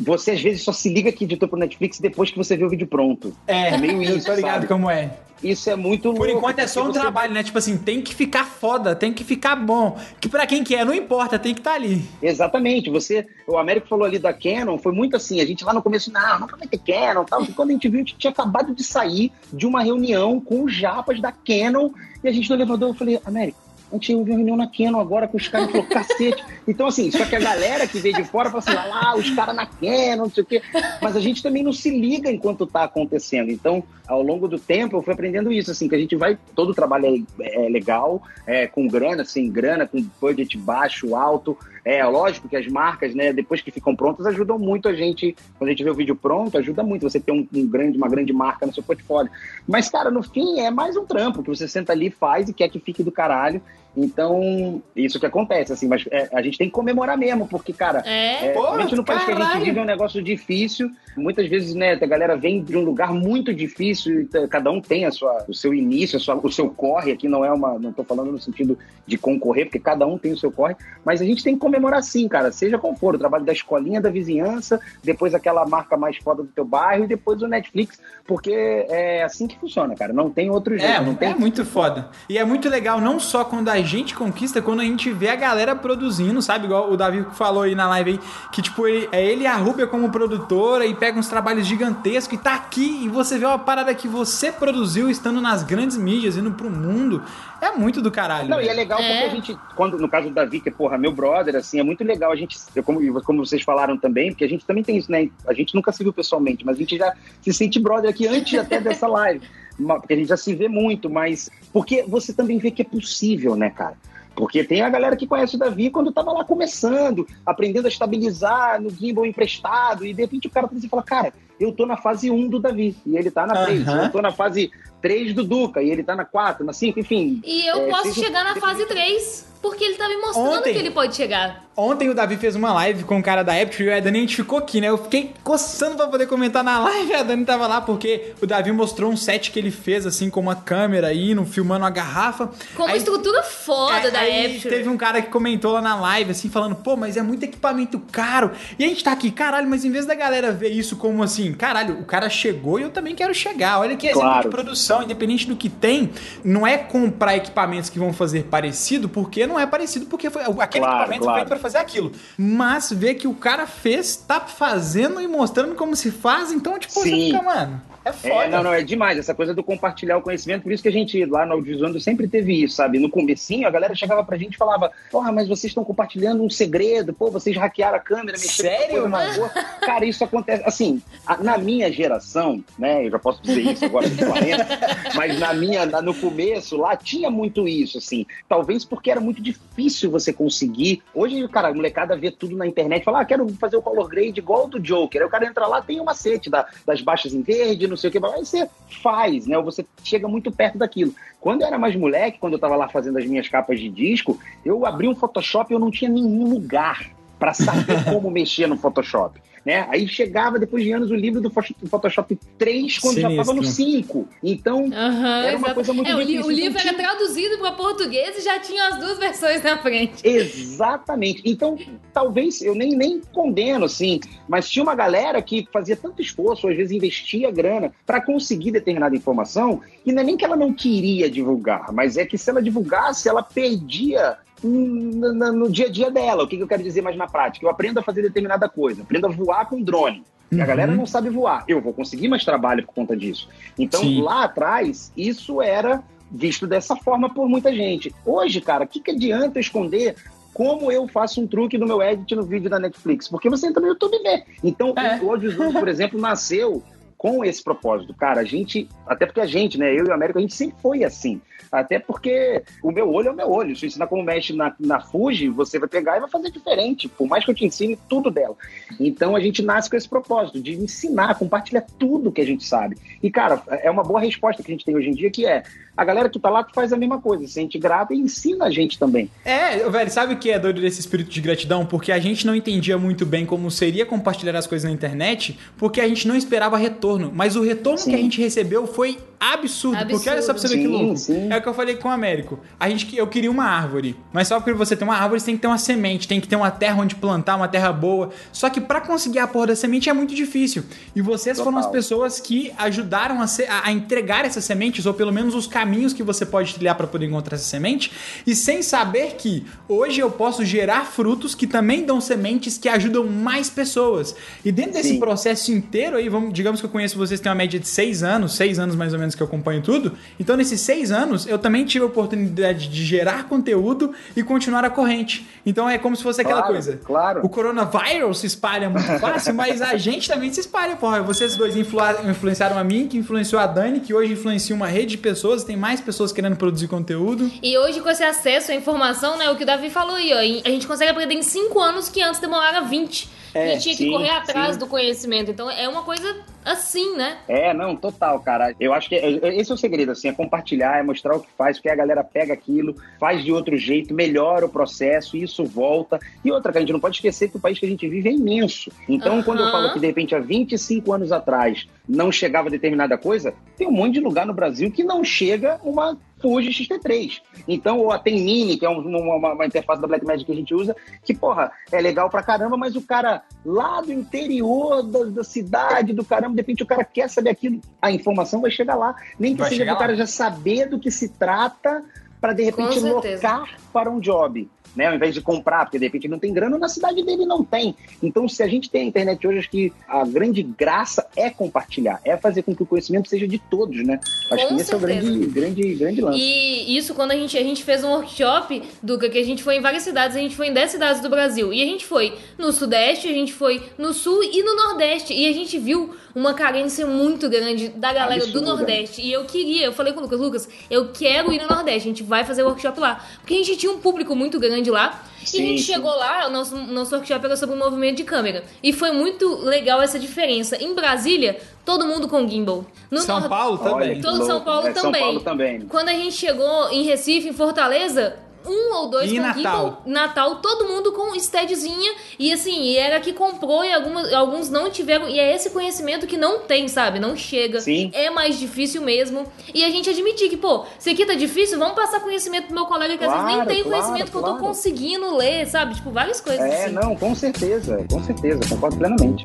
Você às vezes só se liga que editou pro Netflix depois que você vê o vídeo pronto. É, meio <laughs> eu isso, tô ligado sabe? como é. Isso é muito louco. Por enquanto é só um trabalho, né? Tipo assim, tem que ficar foda, tem que ficar bom. Que pra quem quer, não importa, tem que estar ali. Exatamente, você, o Américo falou ali da Canon, foi muito assim, a gente lá no começo, não, nunca vai ter Canon, tal, e quando a gente viu, a gente tinha acabado de sair de uma reunião com os japas da Canon, e a gente no elevador, eu falei, Américo, a gente ouviu uma reunião na Canon agora com os caras, falou, cacete. Então, assim, só que a galera que veio de fora fala assim, ah lá, os caras na Canon, não sei o quê. Mas a gente também não se liga enquanto tá acontecendo. Então, ao longo do tempo, eu fui aprendendo isso, assim, que a gente vai, todo trabalho é, é legal, é, com grana, sem grana, com budget baixo, alto. É lógico que as marcas, né, depois que ficam prontas, ajudam muito a gente. Quando a gente vê o vídeo pronto, ajuda muito você ter um, um grande, uma grande marca no seu portfólio. Mas, cara, no fim é mais um trampo que você senta ali, faz e quer que fique do caralho. Então, isso que acontece, assim, mas é, a gente tem que comemorar mesmo, porque, cara, É. é, principalmente no país que a gente vive é um negócio difícil. Muitas vezes, né, a galera vem de um lugar muito difícil, e cada um tem a sua, o seu início, a sua- o seu corre. Aqui não é uma. Não tô falando no sentido de concorrer, porque cada um tem o seu corre, mas a gente tem que comemorar sim, cara, seja qual for, o trabalho da escolinha da vizinhança, depois aquela marca mais foda do teu bairro e depois o Netflix, porque é assim que funciona, cara. Não tem outro jeito. É, não tem é muito foda. E é muito legal, não só quando a gente conquista, quando a gente vê a galera produzindo, sabe? Igual o Davi falou aí na live aí, que tipo, ele, é ele e a Rúbia como produtora e pega uns trabalhos gigantescos e tá aqui e você vê uma parada que você produziu estando nas grandes mídias, indo pro mundo. É muito do caralho. Não, e é legal porque É. a gente, quando, no caso do Davi, que é, porra, meu brother, assim, é muito legal a gente, eu, como, como vocês falaram também, porque a gente também tem isso, né? A gente nunca se viu pessoalmente, mas a gente já se sente brother aqui antes até dessa live. Porque a gente já se vê muito, mas. Porque você também vê que é possível, né, cara? Porque tem a galera que conhece o Davi quando tava lá começando, aprendendo a estabilizar no gimbal emprestado, e de repente o cara tá e fala, cara, eu tô na fase 1 do Davi, e ele tá na 3, Aham. eu tô na fase 3 do Duca, e ele tá na 4, na 5, enfim. E eu É, posso chegar na fase 3, porque ele tá me mostrando Ontem. que ele pode chegar. Ontem o Davi fez uma live com o cara da Apple e a Dani a gente ficou aqui, né? Eu fiquei coçando pra poder comentar na <laughs> live. A Dani tava lá porque o Davi mostrou um set que ele fez, assim, com uma câmera indo, filmando uma garrafa. Com uma Aí- estrutura foda É, da aí Apple. teve um cara que comentou lá na live, assim, falando, pô, mas é muito equipamento caro. E a gente tá aqui, caralho, mas em vez da galera ver isso como assim, caralho, o cara chegou e eu também quero chegar. Olha que exemplo Claro. de produção, independente do que tem, não é comprar equipamentos que vão fazer parecido, porque não é parecido, porque foi aquele Claro, equipamento claro. foi feito pra fazer aquilo. Mas ver que o cara fez, tá fazendo e mostrando como se faz, então, tipo, você Sim. fica, mano, é foda. É, não, não, é demais. Essa coisa do compartilhar o conhecimento. Por isso que a gente, lá no Audiovisuando, sempre teve isso, sabe? No comecinho, a galera chegava pra gente e falava, porra, mas vocês estão compartilhando um segredo, pô, vocês hackearam a câmera, mexeram Sério? coisa. Cara, isso acontece, assim, na minha geração, né, eu já posso dizer isso agora de 40, <laughs> mas na minha, no começo, lá, tinha muito isso, assim. Talvez porque era muito difícil você conseguir. Hoje, cara, a molecada vê tudo na internet, fala, ah, quero fazer o color grade igual ao do Joker. Aí o cara entra lá, tem o macete da- das baixas em verde, não sei o que, aí você faz, né? Ou você chega muito perto daquilo. Quando eu era mais moleque, quando eu tava lá fazendo as minhas capas de disco, eu abri um Photoshop e eu não tinha nenhum lugar para saber <laughs> como mexer no Photoshop. Né? Aí chegava, depois de anos, o livro do Photoshop- Photoshop 3, quando já estava no Sinistro. 5. Então, Aham, Era uma exato. coisa muito é, difícil, o livro não era tinha- traduzido para português e já tinha as duas versões na frente. Exatamente. Então, talvez eu nem, nem condeno, assim, mas tinha uma galera que fazia tanto esforço, às vezes investia grana para conseguir determinada informação, e não é nem que ela não queria divulgar, mas é que se ela divulgasse, ela perdia no, no- no dia a dia dela. O que, que eu quero dizer mais na prática? Eu aprendo a fazer determinada coisa, aprendo a voar com drone. E A Uhum. galera não sabe voar. Eu vou conseguir mais trabalho por conta disso. Então, Sim. lá atrás, isso era visto dessa forma por muita gente. Hoje, cara, o que, que adianta eu esconder como eu faço um truque no meu edit no vídeo da Netflix? Porque você entra no YouTube e vê. Então, É. o Audiovisual, por exemplo, <laughs> nasceu com esse propósito. Cara, a gente, até porque a gente, né, eu e o Américo, a gente sempre foi assim. Até porque o meu olho é o meu olho. Se eu ensinar como mexe na, na Fuji, você vai pegar e vai fazer diferente. Por mais que eu te ensine tudo dela. Então a gente nasce com esse propósito de ensinar, compartilhar tudo que a gente sabe. E, cara, é uma boa resposta que a gente tem hoje em dia, que é a galera que tá lá que faz a mesma coisa, se sente grata e ensina a gente também. É, velho, sabe o que é doido desse espírito de gratidão? Porque a gente não entendia muito bem como seria compartilhar as coisas na internet, porque a gente não esperava retorno. Mas o retorno Sim. que a gente recebeu foi absurdo. Absurdo. Porque olha só pra você ver que louco. sim. É o que eu falei com o Américo. A gente, eu queria uma árvore. Mas só porque você tem uma árvore, você tem que ter uma semente, tem que ter uma terra onde plantar, uma terra boa. Só que pra conseguir a porra da semente é muito difícil. E vocês foram as Total. pessoas que ajudaram a, ser- a- a entregar essas sementes, ou pelo menos os caminhos que você pode trilhar para poder encontrar essa semente, e sem saber que hoje eu posso gerar frutos que também dão sementes que ajudam mais pessoas. E dentro desse Sim. processo inteiro aí, vamos, digamos que eu conheço vocês tem uma média de seis anos, seis anos mais ou menos que eu acompanho tudo. Então, nesses seis anos, eu também tive a oportunidade de gerar conteúdo e continuar a corrente. Então é como se fosse aquela Claro, coisa. claro. O coronavírus se espalha muito <laughs> fácil, mas a gente também se espalha, porra. Vocês dois influ- influenciaram a mim, que influenciou a Dani, que hoje influencia uma rede de pessoas, tem mais pessoas querendo produzir conteúdo. E hoje, com esse acesso à informação, né, o que o Davi falou aí, ó, a gente consegue aprender em 5 anos que antes demorava 20. É, e tinha que sim, correr atrás sim. do conhecimento. Então é uma coisa assim, né? É, não, total, cara. Eu acho que é, é, esse é o segredo, assim, é compartilhar, é mostrar o que faz, porque a galera pega aquilo, faz de outro jeito, melhora o processo, isso volta. E outra, que a gente não pode esquecer que o país que a gente vive é imenso. Então, uhum. quando eu falo que, de repente, há 25 anos atrás não chegava determinada coisa, tem um monte de lugar no Brasil que não chega uma Fuji XT3. Então, ou a tem Mini, que é uma, uma, uma, interface da Blackmagic que a gente usa, que, porra, é legal pra caramba, mas o cara lá do interior da, da cidade, do caramba, de repente o cara quer saber aquilo, a informação vai chegar lá. Nem que vai seja o cara já saber do que se trata para de repente locar para um job né? Ao invés de comprar, porque de repente não tem grana, na cidade dele não tem. Então, se a gente tem a internet hoje, acho que a grande graça é compartilhar, é fazer com que o conhecimento seja de todos, né? Acho com que esse é o grande, grande, grande lance. E isso quando a gente, a gente fez um workshop, Duca, que a gente foi em várias cidades, a gente foi em 10 cidades do Brasil. E a gente foi no Sudeste, a gente foi no Sul e no Nordeste. E a gente viu uma carência muito grande da galera Absurda. do Nordeste. E eu queria, eu falei com o Lucas, Lucas, eu quero ir no Nordeste, a gente vai fazer workshop lá. Porque a gente tinha um público muito grande lá. Sim, e a gente sim. chegou lá, o nosso, nosso workshop era sobre o movimento de câmera. E foi muito legal essa diferença. Em Brasília, todo mundo com gimbal. No São Nord... Paulo também. Todo São Paulo, é, também. São Paulo também. Quando a gente chegou em Recife, em Fortaleza, um ou dois e com Natal. Natal, todo mundo com steadzinha. E assim, e era que comprou e algumas, alguns não tiveram. E é esse conhecimento que não tem, sabe? Não chega. Sim. É mais difícil mesmo. E a gente admitir que, pô, se aqui tá difícil, vamos passar conhecimento pro meu colega que claro, às vezes nem tem claro, conhecimento claro. que eu tô conseguindo ler, sabe? Tipo, várias coisas. É, assim. não, com certeza, com certeza, concordo plenamente.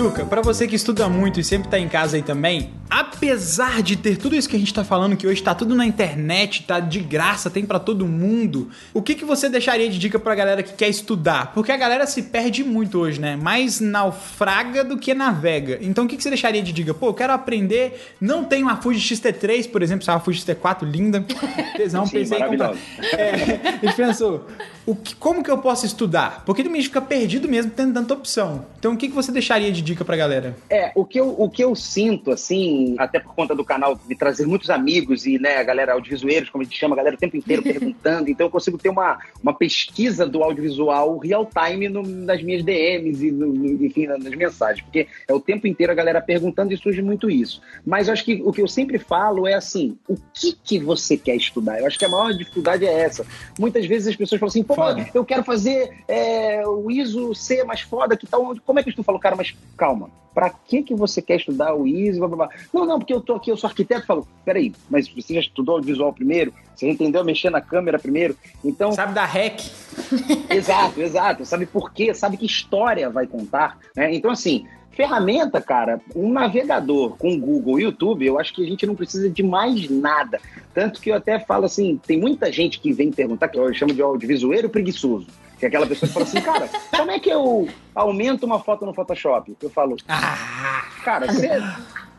Duca, para você que estuda muito e sempre tá em casa aí também, apesar de ter tudo isso que a gente tá falando, que hoje tá tudo na internet, tá de graça, tem para todo mundo, o que, que você deixaria de dica pra galera que quer estudar? Porque a galera se perde muito hoje, né? Mais naufraga do que navega. Então o que, que você deixaria de dica? Pô, eu quero aprender, não tenho uma Fuji XT3, por exemplo, sabe, uma Fuji XT4 linda, <laughs> tesão, pensei em comprar. É, a gente pensou, o que, como que eu posso estudar? Porque a gente fica perdido mesmo tendo tanta opção. Então o que, que você deixaria de de dica pra galera? É, o que eu, o que eu sinto, assim, até por conta do canal me trazer muitos amigos e, né, a galera audiovisueiros, como a gente chama, a galera o tempo inteiro <laughs> perguntando, então eu consigo ter uma, uma pesquisa do audiovisual real time no, nas minhas DMs e, no, enfim, nas mensagens, porque é o tempo inteiro a galera perguntando e surge muito isso. Mas eu acho que o que eu sempre falo é assim, o que que você quer estudar? Eu acho que a maior dificuldade é essa. Muitas vezes as pessoas falam assim, pô, eu quero fazer é, o ISO C mais foda, que tal? Como é que tu falou, cara, mas calma, para que que você quer estudar o ISO? Blá, blá, blá. Não, não, porque eu tô aqui, eu sou arquiteto, falo, peraí, mas você já estudou o visual primeiro? Você entendeu mexer na câmera primeiro? Então... Sabe da REC. exato, exato. Sabe por quê? Sabe que história vai contar? Né? Então, assim, ferramenta, cara, um navegador com Google e YouTube, eu acho que a gente não precisa de mais nada. Tanto que eu até falo assim, tem muita gente que vem perguntar, que eu chamo de audiovisueiro preguiçoso. Que é aquela pessoa que fala assim, cara, como é que eu aumento uma foto no Photoshop? Eu falo, ah. cara, você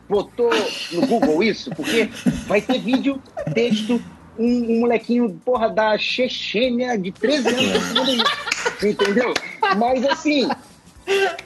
botou no Google isso? Porque vai ter vídeo, texto, um, um molequinho, porra, da Chechênia de 13 anos Entendeu? Mas assim,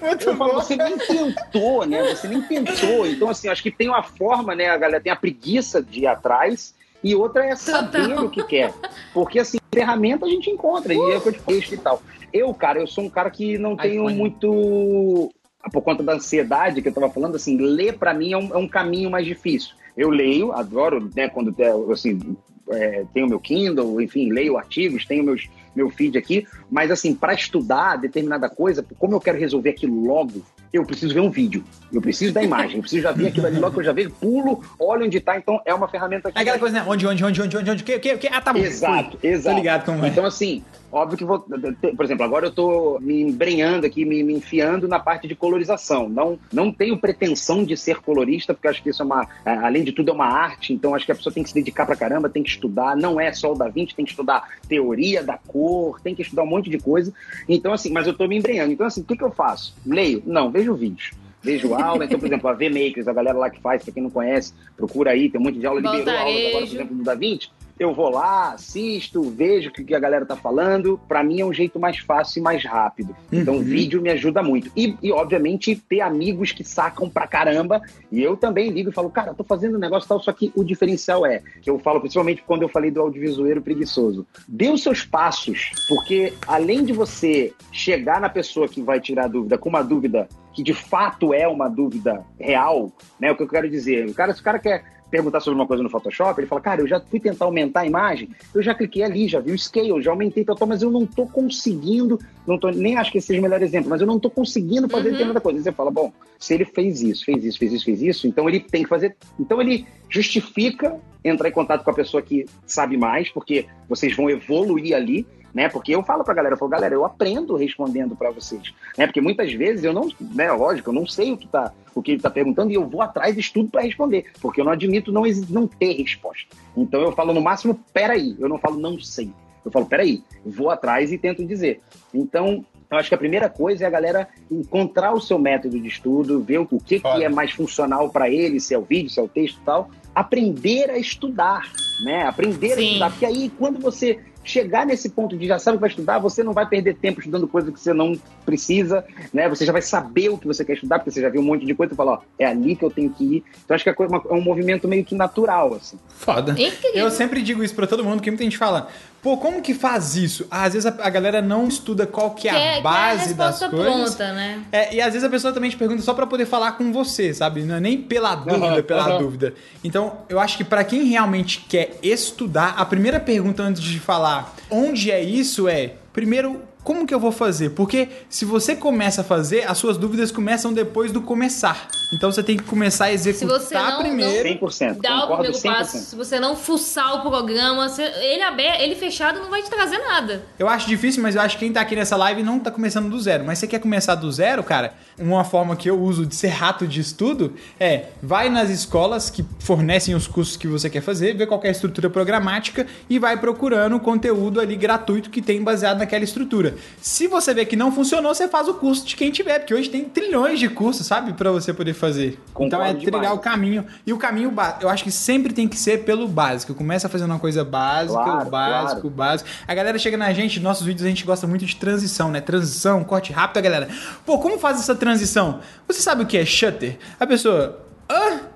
muito eu falo, você nem tentou, né? Você nem tentou. Então, assim, acho que tem uma forma, né? A galera tem a preguiça de ir atrás e outra é saber Total. o que quer. Porque, assim, ferramenta a gente encontra, uh! e é o que eu te texto e tal. Eu, cara, eu sou um cara que não tenho muito. Por conta da ansiedade que eu tava falando, assim, ler para mim é um, é um, caminho mais difícil. Eu leio, adoro, né, quando assim, é, tenho meu Kindle, enfim, leio artigos, tenho meus, meu feed aqui, mas assim, para estudar determinada coisa, como eu quero resolver aquilo logo, eu preciso ver um vídeo, eu preciso da imagem, eu preciso já ver aquilo ali logo que eu já vejo, pulo, olho onde tá, então é uma ferramenta que. Aquela coisa, né? Onde, onde, onde, onde, onde, onde, o que, o que, Ah, tá bom. Exato, fui. exato. Tô ligado como é. Então, assim, Óbvio que vou, por exemplo, agora eu estou me embrenhando aqui, me, me, enfiando na parte de colorização. Não, não tenho pretensão de ser colorista, porque acho que isso é uma, além de tudo, é uma arte. Então acho que a pessoa tem que se dedicar pra caramba, tem que estudar. Não é só o Da Vinci, tem que estudar teoria da cor, tem que estudar um monte de coisa. Então assim, mas eu estou me embrenhando. Então assim, o que, que eu faço? Leio? Não, vejo vídeos vejo <laughs> aula. Então, por exemplo, a VMakers, a galera lá que faz, pra quem não conhece, procura aí, tem um monte de aula, liberou aulas agora, por exemplo, do Da Vinci eu vou lá, assisto, vejo o que a galera tá falando. Para mim é um jeito mais fácil e mais rápido. Então, uhum. vídeo me ajuda muito. E, e, obviamente, ter amigos que sacam pra caramba. E eu também ligo e falo, cara, tô fazendo um negócio tal, só que o diferencial é, que eu falo principalmente quando eu falei do audiovisueiro preguiçoso. Dê os seus passos, porque além de você chegar na pessoa que vai tirar dúvida com uma dúvida que de fato é uma dúvida real, né? O que eu quero dizer, o cara, se o cara quer perguntar sobre uma coisa no Photoshop, ele fala, cara, eu já fui tentar aumentar a imagem, eu já cliquei ali, já vi o scale, já aumentei total, mas eu não tô conseguindo, não tô, nem acho que esse seja o melhor exemplo, mas eu não tô conseguindo fazer uhum. determinada coisa. Você fala, bom, se ele fez isso, fez isso, fez isso, fez isso, então ele tem que fazer, então ele justifica entrar em contato com a pessoa que sabe mais, porque vocês vão evoluir ali, né? Porque eu falo pra galera, eu falo, galera, eu aprendo respondendo para vocês, né? Porque muitas vezes eu não, né, lógico, eu não sei o que tá, o que ele tá perguntando e eu vou atrás de estudo para responder, porque eu não admito não, não ter resposta. Então eu falo no máximo, peraí, eu não falo não sei. Eu falo, peraí, vou atrás e tento dizer. Então, eu acho que a primeira coisa é a galera encontrar o seu método de estudo, ver o que, que é mais funcional para ele, se é o vídeo, se é o texto e tal. Aprender a estudar, né? Aprender Sim. a estudar. Porque aí, quando você chegar nesse ponto de já sabe o que vai estudar, você não vai perder tempo estudando coisa que você não precisa, né? Você já vai saber o que você quer estudar, porque você já viu um monte de coisa e fala, ó, é ali que eu tenho que ir. Então acho que é, é um movimento meio que natural, assim. Foda. Eu sempre digo isso para todo mundo, que muita gente fala, Pô, como que faz isso? às vezes a, a, galera não estuda qual que é a é, base é a das coisas. Pronta, né? É, e às vezes a pessoa também te pergunta só para poder falar com você, sabe? Não é nem pela dúvida, uhum, pela uhum. dúvida. Então, eu acho que para quem realmente quer estudar, a primeira pergunta antes de falar onde é isso é, primeiro, como que eu vou fazer? Porque se você começa a fazer, as suas dúvidas começam depois do começar. Então você tem que começar a executar se você não, primeiro. Não 100%. Dá o primeiro 100%. passo. Se você não fuçar o programa, ele aberto, ele fechado não vai te trazer nada. Eu acho difícil, mas eu acho que quem tá aqui nessa live não tá começando do zero. Mas você quer começar do zero, cara? Uma forma que eu uso de ser rato de estudo é vai nas escolas que fornecem os cursos que você quer fazer, vê qual é a estrutura programática e vai procurando o conteúdo ali gratuito que tem baseado naquela estrutura. Se você vê que não funcionou, você faz o curso de quem tiver, porque hoje tem trilhões de cursos, sabe, para você poder fazer. Concordo então é trilhar demais. o caminho. E o caminho, eu acho que sempre tem que ser pelo básico. Começa fazendo uma coisa básica, claro, o básico, claro. o básico. A galera chega na gente, nossos vídeos a gente gosta muito de transição, né? Transição, corte rápido, a galera. Pô, como faz essa transição? Você sabe o que é shutter? A pessoa. Hã?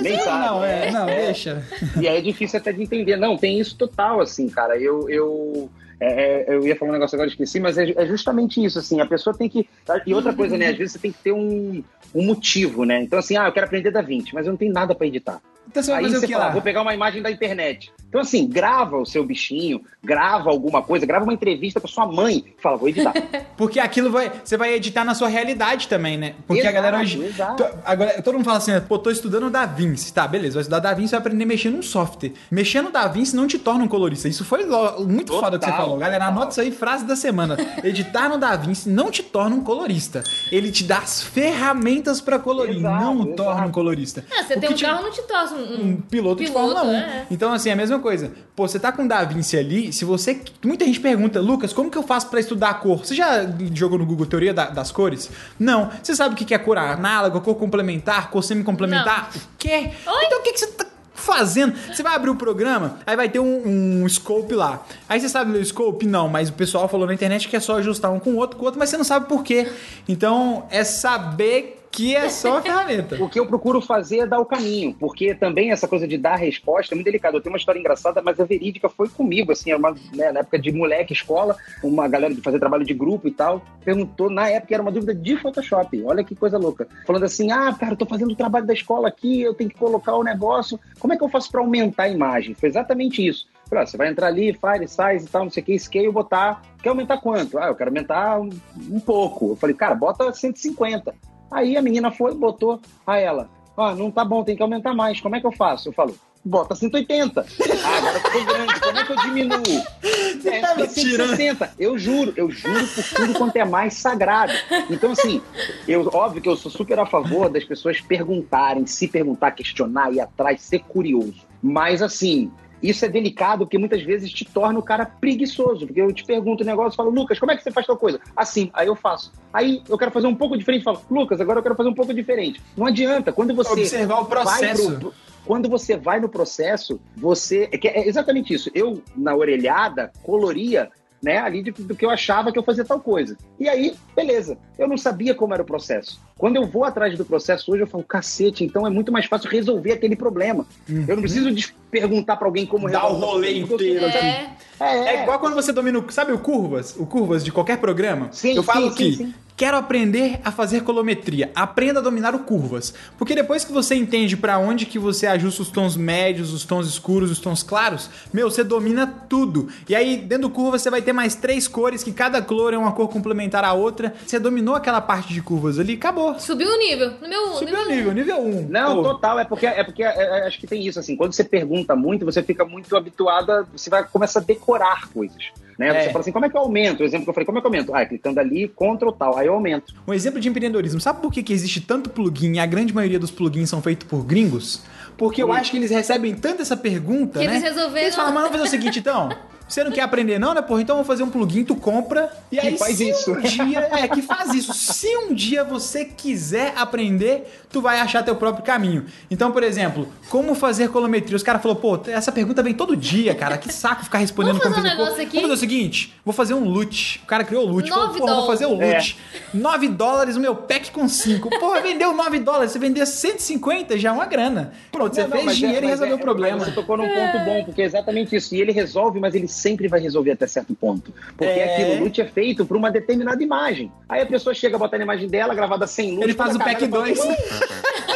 Nem sabe. Não, é, não, é. deixa. E aí é difícil até de entender. Não, tem isso total, assim, cara. Eu, eu é, é, eu ia falar um negócio agora, esqueci, mas é, é, justamente isso, assim, a pessoa tem que... E outra coisa, né, às vezes você tem que ter um, um motivo, né? Então, assim, ah, eu quero aprender da 20, mas eu não tenho nada para editar. Então você vai Aí fazer você o que fala, lá? vou pegar uma imagem da internet. Então, assim, grava o seu bichinho, grava alguma coisa, grava uma entrevista com sua mãe e fala, vou editar. <laughs> Porque aquilo vai. Você vai editar na sua realidade também, né? Porque exato, a galera hoje. Exato. agora, todo mundo fala assim, pô, tô estudando Da Vinci. Tá, beleza, vai estudar Da Vinci vai aprender a mexer num software. Mexendo no Da Vinci não te torna um colorista. Isso foi muito total, foda que você falou. Galera, total. anota isso aí, frase da semana. Editar no Da Vinci não te torna um colorista. Ele te dá as ferramentas para colorir, exato, não exato. torna um colorista. É, você tem um te... carro, não te torna um, um piloto, piloto, de Fórmula 1. É. Então, assim, é a mesma coisa. Pô, você tá com o Da Vinci ali, se você. Muita gente pergunta, Lucas, como que eu faço para estudar a cor? Você já jogou no Google Teoria da, das Cores? Não. Você sabe o que é cor análoga, cor complementar, cor semi-complementar? O quê? Oi? Então o que, que você tá fazendo? Você vai abrir o programa, aí vai ter um, um, scope lá. Aí você sabe ler o scope? Não, mas o pessoal falou na internet que é só ajustar um com o outro, com o outro, mas você não sabe por quê. Então, é saber que é só a ferramenta. <laughs> o que eu procuro fazer é dar o caminho, porque também essa coisa de dar resposta é muito delicado. Eu tenho uma história engraçada, mas a verídica foi comigo, assim, uma, né, na época de moleque, escola, uma galera de fazer trabalho de grupo e tal, perguntou, na época era uma dúvida de Photoshop, olha que coisa louca. Falando assim, ah, cara, eu tô fazendo o trabalho da escola aqui, eu tenho que colocar o negócio, como é que eu faço para aumentar a imagem? Foi exatamente isso. Falei, ah, você vai entrar ali, file, size e tal, não sei o que, scale, botar. Quer aumentar quanto? Ah, eu quero aumentar um, um pouco. Eu falei, cara, bota 150. Aí a menina foi, botou a ela. Ah, não tá bom, tem que aumentar mais. Como é que eu faço? Eu falo, bota 180. <laughs> Ah, agora ficou grande, como é que eu diminuo? <laughs> Você é, tá 160. Eu juro, eu juro por tudo quanto é mais sagrado. Então, assim, eu, óbvio que eu sou super a favor das pessoas perguntarem, se perguntar, questionar, ir atrás, ser curioso. Mas, assim, isso é delicado porque muitas vezes te torna o cara preguiçoso. Porque eu te pergunto o um negócio e falo, Lucas, como é que você faz tal coisa? Assim, aí eu faço. Aí eu quero fazer um pouco diferente, falo, Lucas, agora eu quero fazer um pouco diferente. Não adianta. Quando você. Observar o processo. Pro... quando você vai no processo, você. É, é exatamente isso. Eu, na orelhada, coloria né, ali de, do que eu achava que eu fazia tal coisa. E aí, beleza. Eu não sabia como era o processo. Quando eu vou atrás do processo hoje, eu falo, cacete, então é muito mais fácil resolver aquele problema. Uhum. Eu não preciso perguntar para alguém como resolver. Dar o rolê inteiro aqui. É. É, é. igual quando você domina, o, sabe o curvas? O curvas de qualquer programa? Sim, eu falo sim, que sim, sim. Quero aprender a fazer colometria. Aprenda a dominar o curvas. Porque depois que você entende para onde que você ajusta os tons médios, os tons escuros, os tons claros, meu, você domina tudo. E aí, dentro do curva, você vai ter mais três cores, que cada cor é uma cor complementar à outra. Você dominou aquela parte de curvas ali, acabou. Subiu o nível. No meu, Subiu o nível, nível 1. Um. Não, Pô. total. É porque, é porque é, é, acho que tem isso, assim. Quando você pergunta muito, você fica muito habituada, você vai começar a decorar coisas. Né? É. Você fala assim, como é que eu aumento? O exemplo que eu falei, como é que eu aumento? Ah, clicando ali, Ctrl tal, aí eu aumento. Um exemplo de empreendedorismo. Sabe por que, que existe tanto plugin e a grande maioria dos plugins são feitos por gringos? Porque eu acho que eles recebem tanto essa pergunta, que né? Eles resolveram. Eles falam, mas vamos fazer o seguinte, então. Você não quer aprender, não, né, porra? Então vamos fazer um plugin, tu compra. E aí, que faz se isso. um <laughs> dia. É, que faz isso. Se um dia você quiser aprender, tu vai achar teu próprio caminho. Então, por exemplo, como fazer colometria? Os caras falaram, pô, essa pergunta vem todo dia, cara. Que saco ficar respondendo vamos fazer um negócio aqui? Vamos fazer o seguinte: vou fazer um loot. O cara criou o loot. Falou, porra, vou fazer o loot. É. 9 dólares o meu pack com 5. Porra, vendeu 9 dólares. Você vender 150 já é uma grana. Pronto, você não, fez não, dinheiro é, e resolveu é, o problema. Você tocou num ponto bom, porque é exatamente isso. E ele resolve, mas ele sempre vai resolver até certo ponto. Porque é... aquilo, loot é feito para uma determinada imagem. Aí a pessoa chega, bota a imagem dela, gravada sem luz. <laughs> Ele faz o pack 2.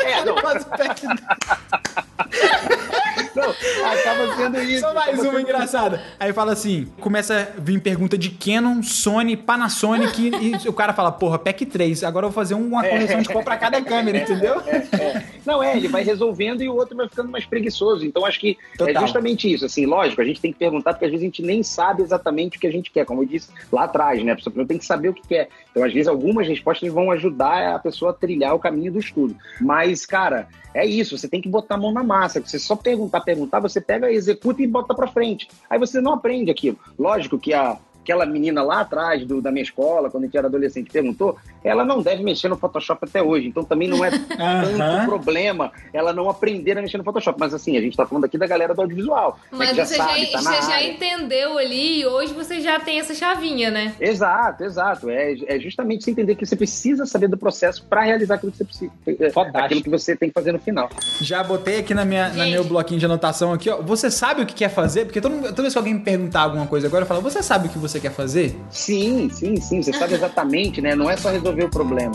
É, não. faz o pack 2. Não, acaba sendo isso. Só mais uma engraçada. Aí fala assim: começa a vir pergunta de Canon, Sony, Panasonic, e o cara fala, porra, pack 3, agora eu vou fazer uma correção de cor pra cada câmera, entendeu? É, é. Não, é, ele vai resolvendo e o outro vai ficando mais preguiçoso. Então acho que é Total. é justamente isso. Assim, lógico, a gente tem que perguntar, porque às vezes a gente nem sabe exatamente o que a gente quer, como eu disse lá atrás, né? A pessoa tem que saber o que quer. Então, às vezes, algumas respostas vão ajudar a pessoa a trilhar o caminho do estudo. Mas, cara, é isso, você tem que botar a mão na massa. Você só perguntar, perguntar, você pega, executa e bota para frente. Aí você não aprende aquilo. Lógico que a, aquela menina lá atrás do, da minha escola, quando a gente era adolescente, perguntou, ela não deve mexer no Photoshop até hoje. Então também não é <laughs> tanto problema ela não aprender a mexer no Photoshop. Mas assim, a gente tá falando aqui da galera do audiovisual. Né, Mas já você, sabe, já, tá você já entendeu ali e hoje você já tem essa chavinha, né? Exato, exato. É, é justamente você entender que você precisa saber do processo para realizar aquilo que você precisa. É, Fantástico. Aquilo que você tem que fazer no final. Já botei aqui na minha, na meu bloquinho de anotação aqui, ó. Você sabe o que quer fazer? Porque todo, toda vez que alguém me perguntar alguma coisa agora, eu falo, você sabe o que você quer fazer? Sim, sim, sim. Você sabe <laughs> exatamente, né? Não é só resolver o problema.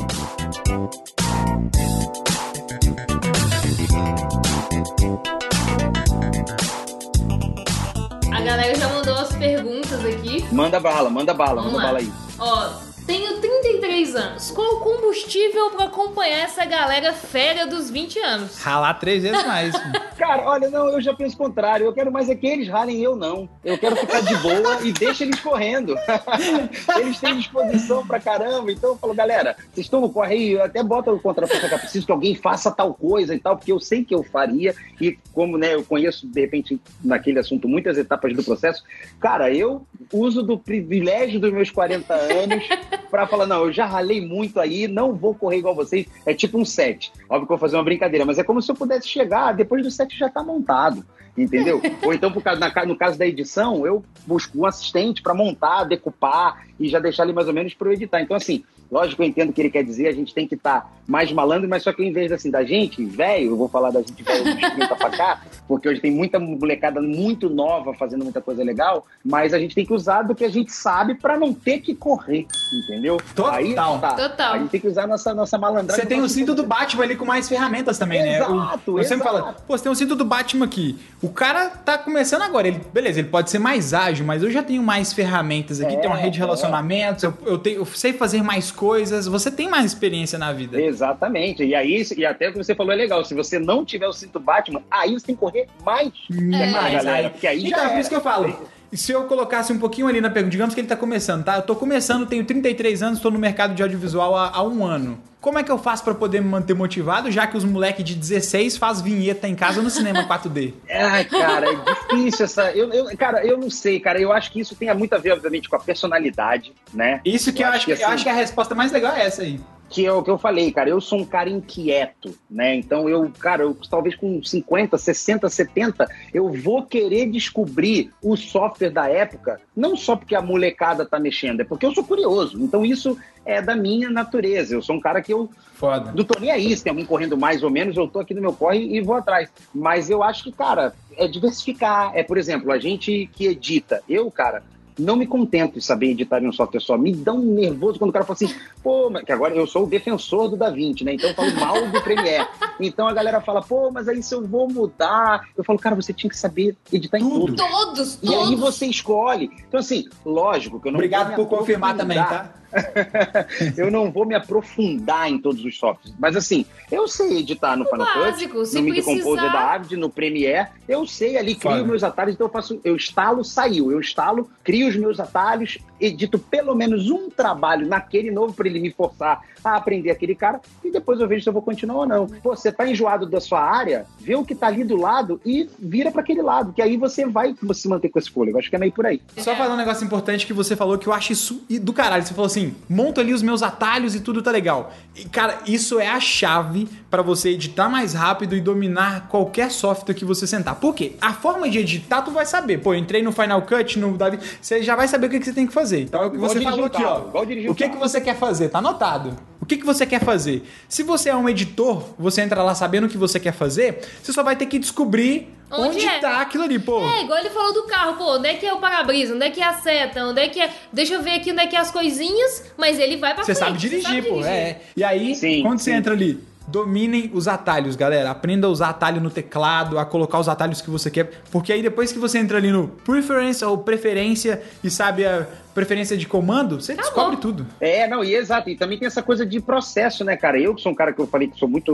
A galera já mandou as perguntas aqui. Manda bala, manda bala, Vamos manda lá. bala aí. Ó, tenho 33 anos. Qual o combustível para acompanhar essa galera fera dos 20 anos? Ralar três vezes mais. <laughs> Cara, olha, não, eu já penso o contrário. Eu quero mais é que eles ralem eu não. Eu quero ficar de boa e deixa eles correndo. <laughs> eles têm disposição pra caramba. Então eu falo, galera, vocês estão no corre aí, eu até bota o contraponto que preciso que alguém faça tal coisa e tal, porque eu sei que eu faria. E como né, eu conheço, de repente, naquele assunto, muitas etapas do processo, cara, eu uso do privilégio dos meus 40 anos para falar, não, eu já ralei muito aí, não vou correr igual vocês. É tipo um set. Óbvio que eu vou fazer uma brincadeira, mas é como se eu pudesse chegar, depois do set já tá montado entendeu? <laughs> Ou então, por causa, na, no caso da edição, eu busco um assistente para montar, decupar e já deixar ali mais ou menos para eu editar. Então, assim, lógico, eu entendo o que ele quer dizer, a gente tem que estar tá mais malandro, mas só que em vez assim, da gente, velho, eu vou falar da gente velho dos 30 pra cá, porque hoje tem muita molecada muito nova fazendo muita coisa legal, mas a gente tem que usar do que a gente sabe para não ter que correr, entendeu? Total. Aí, tá. Total. A gente tem que usar nossa, nossa malandragem. Você tem o cinto do Batman ali com mais ferramentas também, exato, né? Exato, Você sempre fala, pô, você tem o cinto do Batman aqui. O cara tá começando agora, ele, beleza, ele pode ser mais ágil, mas eu já tenho mais ferramentas aqui, é, tem uma rede de relacionamentos, é. eu, eu, tenho, eu sei fazer mais coisas, você tem mais experiência na vida. Exatamente. E aí, e até o que você falou é legal, se você não tiver o cinto Batman, aí você tem que correr mais. É. mais, galera, porque aí então, já é por isso que eu falo. Se eu colocasse um pouquinho ali na pergunta, digamos que ele está começando, tá? Eu tô começando, tenho 33 anos, estou no mercado de audiovisual há, há um ano. Como é que eu faço para poder me manter motivado, já que os moleques de 16 faz vinheta em casa no cinema 4D? <laughs> Ai, cara, é difícil essa. Eu, eu, cara, eu não sei, cara. Eu acho que isso tem muito a ver, obviamente, com a personalidade, né? Isso que eu, eu acho que, assim, eu acho que a resposta mais legal é essa aí que é o que eu falei, cara, eu sou um cara inquieto, né? Então eu, cara, eu talvez com 50, 60, 70, eu vou querer descobrir o software da época, não só porque a molecada tá mexendo, é porque eu sou curioso. Então isso é da minha natureza. Eu sou um cara que eu Foda. não tô nem aí, se tem alguém correndo mais ou menos, eu tô aqui no meu corre e vou atrás. Mas eu acho que, cara, é diversificar. É, por exemplo, a gente que edita, eu, cara, não me contento em saber editar em um software só. Me dá um nervoso quando o cara fala assim, pô, mas que agora eu sou o defensor do DaVinci, né? Então eu falo mal do Premiere. Então a galera fala, pô, mas aí se eu vou mudar. Eu falo, cara, você tinha que saber editar em tudo. Todos, E aí você escolhe. Então, assim, lógico que eu não Obrigado por confirmar também, tá? <laughs> eu não vou me aprofundar em todos os softwares. Mas assim, eu sei editar no o Final Cut, no Media precisar... Composer da Avid, no Premiere. Eu sei ali, crio meus atalhos, então eu faço, eu instalo, saiu. Eu instalo, crio os meus atalhos, edito pelo menos um trabalho naquele novo para ele me forçar a aprender aquele cara e depois eu vejo se eu vou continuar ou não. Você tá enjoado da sua área, vê o que tá ali do lado e vira para aquele lado, que aí você vai se manter com esse fôlego. Acho que é meio por aí. Só falar um negócio importante que você falou que eu acho isso do caralho. Você falou assim: monto ali os meus atalhos e tudo tá legal. E, cara, isso é a chave para você editar mais rápido e dominar qualquer software que você sentar. Por quê? A forma de editar, tu vai saber. Pô, entrei no Final Cut, no Davi, você já vai saber o que, que você tem que fazer. Então é o que você falou aqui, ó. O que, que você quer fazer? Tá anotado. O que, que você quer fazer? Se você é um editor, você entra lá sabendo o que você quer fazer, você só vai ter que descobrir onde, onde é? tá aquilo ali, pô. É, igual ele falou do carro, pô, onde é que é o para-brisa, onde é que é a seta, onde é que é... Deixa eu ver aqui onde é que é as coisinhas, mas ele vai pra você frente. Sabe dirigir, sabe dirigir, pô, é. E aí, sim, quando sim. você entra ali, dominem os atalhos, galera. Aprenda a usar atalho no teclado, a colocar os atalhos que você quer, porque aí depois que você entra ali no preference ou preferência e sabe a preferência de comando, você tá descobre bom. tudo. É, não, e exato. E também tem essa coisa de processo, né, cara? Eu que sou um cara que eu falei que sou muito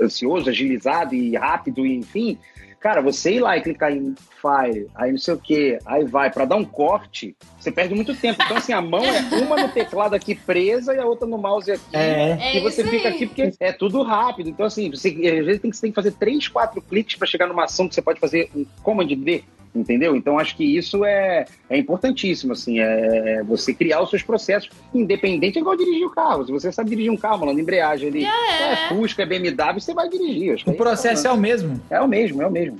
ansioso, agilizado e rápido, e, enfim. Cara, você ir lá e clicar em File, aí não sei o que, aí vai, para dar um corte, você perde muito tempo. Então, assim, a mão é uma no teclado aqui presa e a outra no mouse aqui. É. E você é fica aqui porque é tudo rápido. Então, assim, você, às vezes tem que, você tem que fazer três, quatro cliques para chegar numa ação que você pode fazer um Command D entendeu? Então acho que isso é, é importantíssimo, assim, é você criar os seus processos, independente, é igual dirigir o carro. Se você sabe dirigir um carro, falando embreagem ali, é, é Fusca, é BMW, você vai dirigir. o processo é, é o mesmo. É o mesmo, é o mesmo.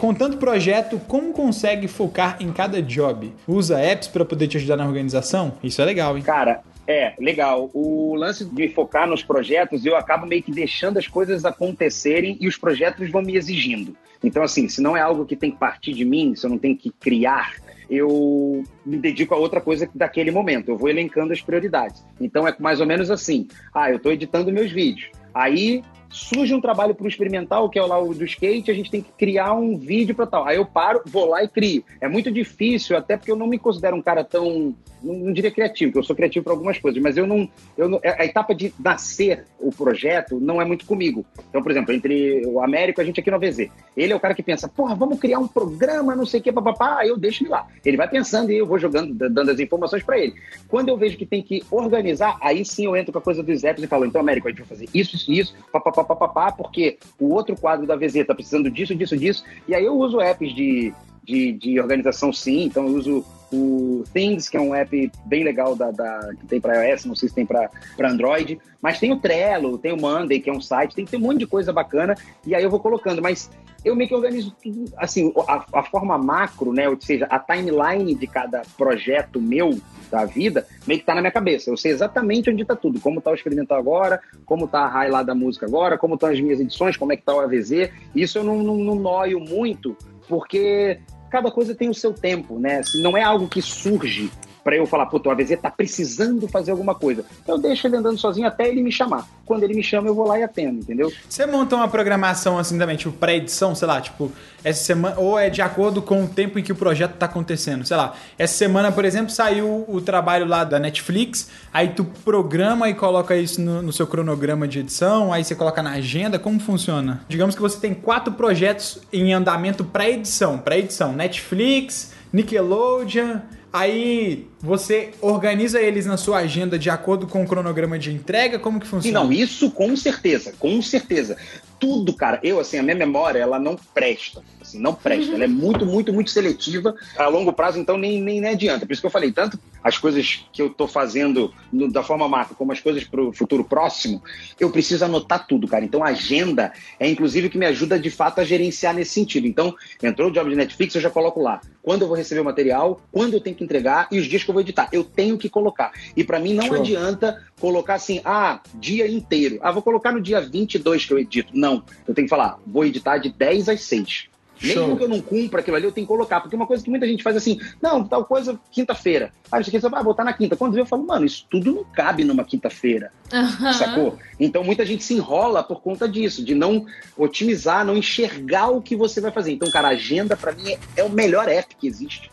Com tanto projeto, como consegue focar em cada job? Usa apps para poder te ajudar na organização? Isso é legal, hein? Cara, é, legal. O lance de focar nos projetos, eu acabo meio que deixando as coisas acontecerem e os projetos vão me exigindo. Então, assim, se não é algo que tem que partir de mim, se eu não tenho que criar, eu me dedico a outra coisa daquele momento. Eu vou elencando as prioridades. Então, é mais ou menos assim. Ah, eu estou editando meus vídeos. Aí surge um trabalho para o experimental, que é lá o do skate, a gente tem que criar um vídeo para tal. Aí eu paro, vou lá e crio. É muito difícil, até porque eu não me considero um cara tão, não, não diria criativo, que eu sou criativo para algumas coisas, mas eu não, eu não, a etapa de nascer o projeto não é muito comigo. Então, por exemplo, entre o Américo e a gente aqui no AVZ, ele é o cara que pensa, porra, vamos criar um programa, não sei o que, papapá, eu deixo ele lá. Ele vai pensando e eu vou jogando, dando as informações para ele. Quando eu vejo que tem que organizar, aí sim eu entro com a coisa dos apps e falo, então, Américo, a gente vai fazer isso, isso, isso, papapá, papapá, porque o outro quadro da VZ está precisando disso, disso, disso. E aí eu uso apps de, de, de organização sim, então eu uso o Things, que é um app bem legal da, da que tem para iOS, não sei se tem para Android, mas tem o Trello, tem o Monday, que é um site, tem, tem um monte de coisa bacana, e aí eu vou colocando, mas eu meio que organizo tudo, assim, a, a forma macro, né, ou seja, a timeline de cada projeto meu, da vida, meio que tá na minha cabeça. Eu sei exatamente onde tá tudo, como tá o experimental agora, como tá a raio lá da música agora, como estão as minhas edições, como é que tá o AVZ. Isso eu não, não, não noio muito, porque cada coisa tem o seu tempo, né? Se não é algo que surge para eu falar, puta, o AVZ tá precisando fazer alguma coisa. Eu deixo ele andando sozinho até ele me chamar. Quando ele me chama, eu vou lá e atendo, entendeu? Você monta uma programação assim também, tipo pré-edição, sei lá, tipo, essa semana, ou é de acordo com o tempo em que o projeto tá acontecendo, sei lá. Essa semana, por exemplo, saiu o trabalho lá da Netflix, aí tu programa e coloca isso no, no seu cronograma de edição, aí você coloca na agenda, como funciona? Digamos que você tem quatro projetos em andamento pré-edição, pré-edição, Netflix, Nickelodeon, Aí você organiza eles na sua agenda de acordo com o cronograma de entrega? Como que funciona? Não, isso com certeza, com certeza. Tudo, cara, eu, assim, a minha memória, ela não presta, assim, não presta. Ela é muito, muito, muito seletiva. A longo prazo, então, nem, nem, nem adianta. Por isso que eu falei, tanto as coisas que eu tô fazendo no, da forma macro, como as coisas pro futuro próximo, eu preciso anotar tudo, cara. Então, a agenda é, inclusive, o que me ajuda, de fato, a gerenciar nesse sentido. Então, entrou o job de Netflix, eu já coloco lá quando eu vou receber o material, quando eu tenho que entregar e os dias que eu vou editar. Eu tenho que colocar. E para mim não Show. adianta colocar assim, ah, dia inteiro. Ah, vou colocar no dia 22 que eu edito. Não, eu tenho que falar, vou editar de 10 às 6. Mesmo Show. que eu não cumpra aquilo ali, eu tenho que colocar. Porque uma coisa que muita gente faz assim, não, tal coisa, quinta-feira. Ah, isso aqui você vai botar na quinta. Quando eu falo, mano, isso tudo não cabe numa quinta-feira. Uhum. Sacou? Então muita gente se enrola por conta disso, de não otimizar, não enxergar o que você vai fazer. Então, cara, a agenda, para mim, é, é o melhor app que existe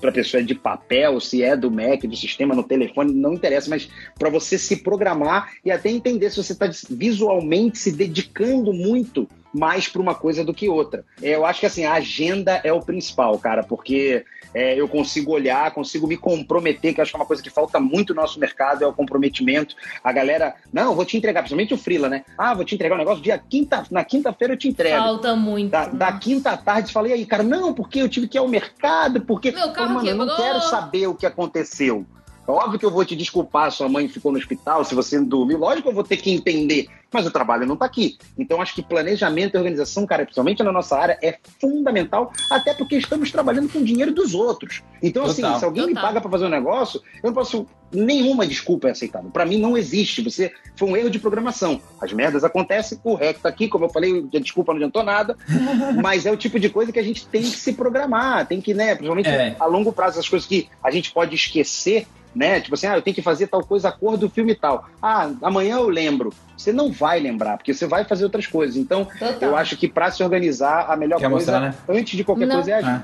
para pessoa é de papel, se é do Mac, do sistema, no telefone, não interessa, mas para você se programar e até entender se você está visualmente se dedicando muito mais para uma coisa do que outra. É, eu acho que assim, a agenda é o principal, cara, porque é, eu consigo olhar, consigo me comprometer, que acho que é uma coisa que falta muito no nosso mercado, é o comprometimento. A galera, não, vou te entregar, principalmente o Freela, né? Ah, vou te entregar um negócio dia quinta, na quinta-feira eu te entrego. Falta muito. Da, da quinta à tarde, falei aí, cara, não, porque eu tive que ir ao mercado, porque. Meu carro mano, eu não quero saber o que aconteceu. Óbvio que eu vou te desculpar, sua mãe ficou no hospital, se você não dormiu. Lógico que eu vou ter que entender, mas o trabalho não está aqui. Então, acho que planejamento e organização, cara, principalmente na nossa área, é fundamental, até porque estamos trabalhando com o dinheiro dos outros. Então, assim, Total. assim, se alguém Total. me paga para fazer um negócio, eu não posso. Nenhuma desculpa é aceitável. Para mim, não existe. Você foi um erro de programação. As merdas acontecem, o REC tá aqui, como eu falei, a desculpa não adiantou nada, <laughs> mas é o tipo de coisa que a gente tem que se programar, tem que, né, principalmente é. a longo prazo, as coisas que a gente pode esquecer né? Tipo assim, ah, eu tenho que fazer tal coisa a cor do filme e tal. Ah, amanhã eu lembro. Você não vai lembrar, porque você vai fazer outras coisas. Então, Total. eu acho que para se organizar, a melhor Quer coisa, mostrar, né? antes de qualquer não. coisa, é agir. Ah.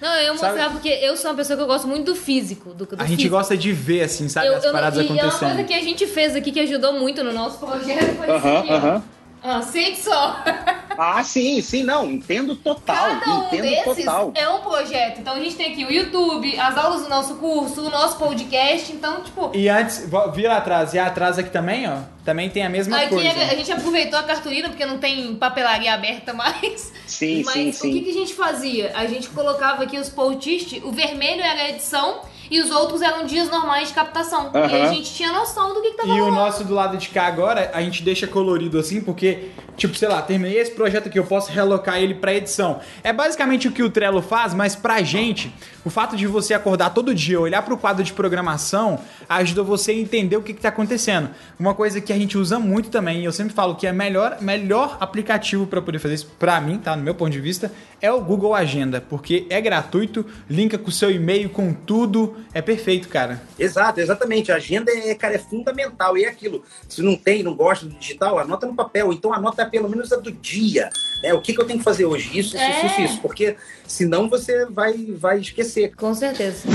Não, eu mostrar sabe? porque eu sou uma pessoa que eu gosto muito do físico. Do, do a gente físico. gosta de ver, assim, sabe? Eu, as paradas eu, acontecendo. E é uma coisa que a gente fez aqui que ajudou muito no nosso projeto foi uh -huh, isso aqui, uh -huh. Ah, sente só. <laughs> ah, sim, sim, não, entendo total. Cada um entendo desses total. é um projeto. Então a gente tem aqui o YouTube, as aulas do nosso curso, o nosso podcast, então, tipo. E antes, vira atrás, e atrás aqui também, ó. Também tem a mesma aqui coisa. Aqui a, gente aproveitou a cartolina porque não tem papelaria aberta mais. Sim, <laughs> Mas sim, sim. o que, que a gente fazia? A gente colocava aqui os posts, o vermelho era a edição e os outros eram dias normais de captação. Uhum. E a gente tinha noção do que, que tava E rolando. o nosso do lado de cá agora, a gente deixa colorido assim, porque, tipo, sei lá, terminei esse projeto aqui, eu posso realocar ele pra edição. É basicamente o que o Trello faz, mas pra gente, o fato de você acordar todo dia, olhar pro quadro de programação, ajuda você a entender o que, que tá acontecendo. Uma coisa que a gente usa muito também, e eu sempre falo que é melhor, melhor aplicativo para poder fazer isso, pra mim, tá? No meu ponto de vista, é o Google Agenda, porque é gratuito, linka com o seu e-mail, com tudo, é perfeito, cara. Exato, exatamente. A agenda é, cara, é fundamental. E é aquilo. Se não tem, não gosta do digital, anota no papel. Então anota pelo menos a do dia. Né? O que, que eu tenho que fazer hoje? Isso, isso, é. isso, isso. Porque senão você vai, vai esquecer. Com certeza.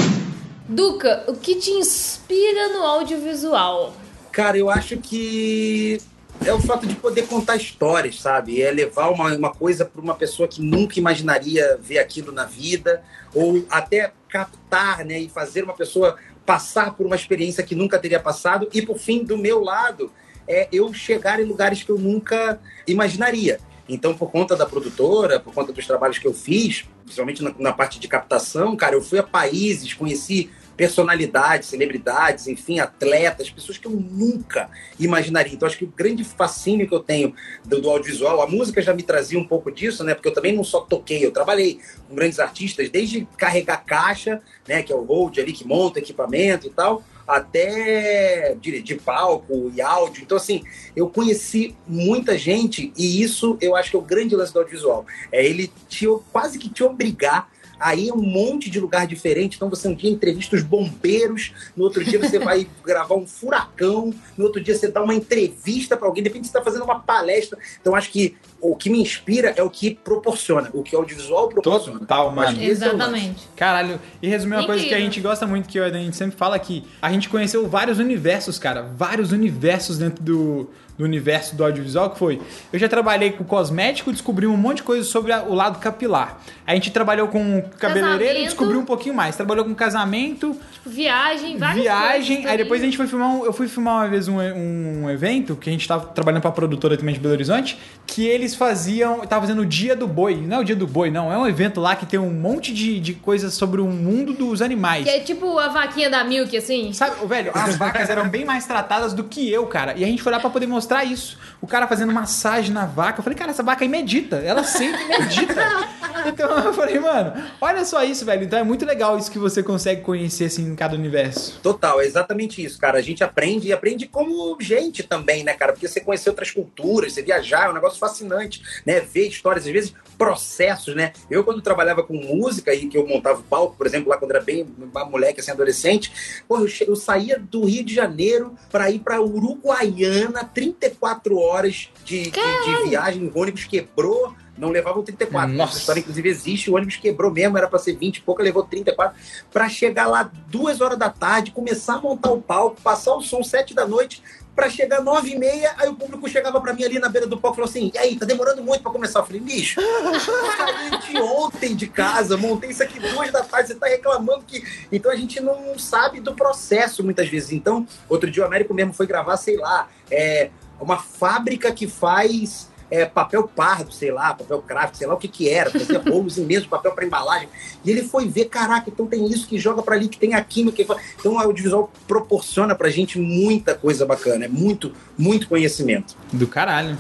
Duca, o que te inspira no audiovisual? Cara, eu acho que é o fato de poder contar histórias, sabe? É levar uma, uma coisa para uma pessoa que nunca imaginaria ver aquilo na vida, ou até captar né, e fazer uma pessoa passar por uma experiência que nunca teria passado. E, por fim, do meu lado, é eu chegar em lugares que eu nunca imaginaria. Então, por conta da produtora, por conta dos trabalhos que eu fiz, principalmente na, na parte de captação, cara, eu fui a países, conheci personalidades, celebridades, enfim, atletas, pessoas que eu nunca imaginaria. Então, acho que o grande fascínio que eu tenho do, do, audiovisual, a música já me trazia um pouco disso, né? Porque eu também não só toquei, eu trabalhei com grandes artistas, desde carregar caixa, né? Que é o hold ali, que monta equipamento e tal, até de palco e áudio. Então, assim, eu conheci muita gente e isso eu acho que é o grande lance do audiovisual. É ele te, quase que te obrigar aí é um monte de lugar diferente. Então você um dia entrevista os bombeiros, no outro dia você vai <laughs> gravar um furacão, no outro dia você dá uma entrevista para alguém, de repente você está fazendo uma palestra. Então acho que o que me inspira é o que proporciona, o que o audiovisual proporciona. Total, mano. É Exatamente. Caralho, e resumir uma Incrível. coisa que a gente gosta muito, que a gente sempre fala que a gente conheceu vários universos, cara, vários universos dentro do do universo do audiovisual, que foi, eu já trabalhei com cosmético, descobri um monte de coisa sobre a, o lado capilar. A gente trabalhou com, cabeleireiro e descobriu um pouquinho mais. Trabalhou com casamento, Tipo, viagem, várias viagem. coisas Aí depois a gente foi filmar. Um, eu fui filmar uma vez um, um evento que a gente tava trabalhando pra produtora também de Belo Horizonte. Que eles faziam. Tava fazendo o Dia do Boi. Não é o Dia do Boi, não. É um evento lá que tem um monte de, de coisas sobre o mundo dos animais. Que é tipo a vaquinha da Milk, assim. Sabe, velho, as vacas eram bem mais tratadas do que eu, cara. E a gente foi lá pra poder mostrar isso. O cara fazendo massagem na vaca. Eu falei, cara, essa vaca aí medita. Ela sempre medita. <laughs> Então eu falei, mano, olha só isso, velho. Então é muito legal isso que você consegue conhecer, assim, em cada universo. Total, é exatamente isso, cara. A gente aprende e aprende como gente também, né, cara? Porque você conhecer outras culturas, você viajar, é um negócio fascinante, né? Ver histórias, às vezes processos, né? Eu, quando trabalhava com música e que eu montava o palco, por exemplo, lá quando era bem uma moleque, assim, adolescente, pô, eu, eu saía do Rio de Janeiro para ir para Uruguaiana, 34 horas de, de, de viagem, o ônibus quebrou. Não levavam 34. Nossa. Essa história, inclusive, existe. O ônibus quebrou mesmo, era para ser 20 e pouco, levou 34. Para chegar lá duas horas da tarde, começar a montar o palco, passar o som sete da noite, para chegar nove e meia, aí o público chegava para mim ali na beira do palco e falou assim: e aí, tá demorando muito para começar? Eu falei, bicho, eu saí de ontem de casa, montei isso aqui duas da tarde, você tá reclamando que. Então a gente não sabe do processo muitas vezes. Então, outro dia o Américo mesmo foi gravar, sei lá, é, uma fábrica que faz. É, papel pardo, sei lá, papel craft, sei lá o que que era, fazia rolos imensos papel para embalagem. E ele foi ver, caraca, então tem isso que joga para ali, que tem a química. Então o audiovisual proporciona pra gente muita coisa bacana, é muito, muito conhecimento. Do caralho.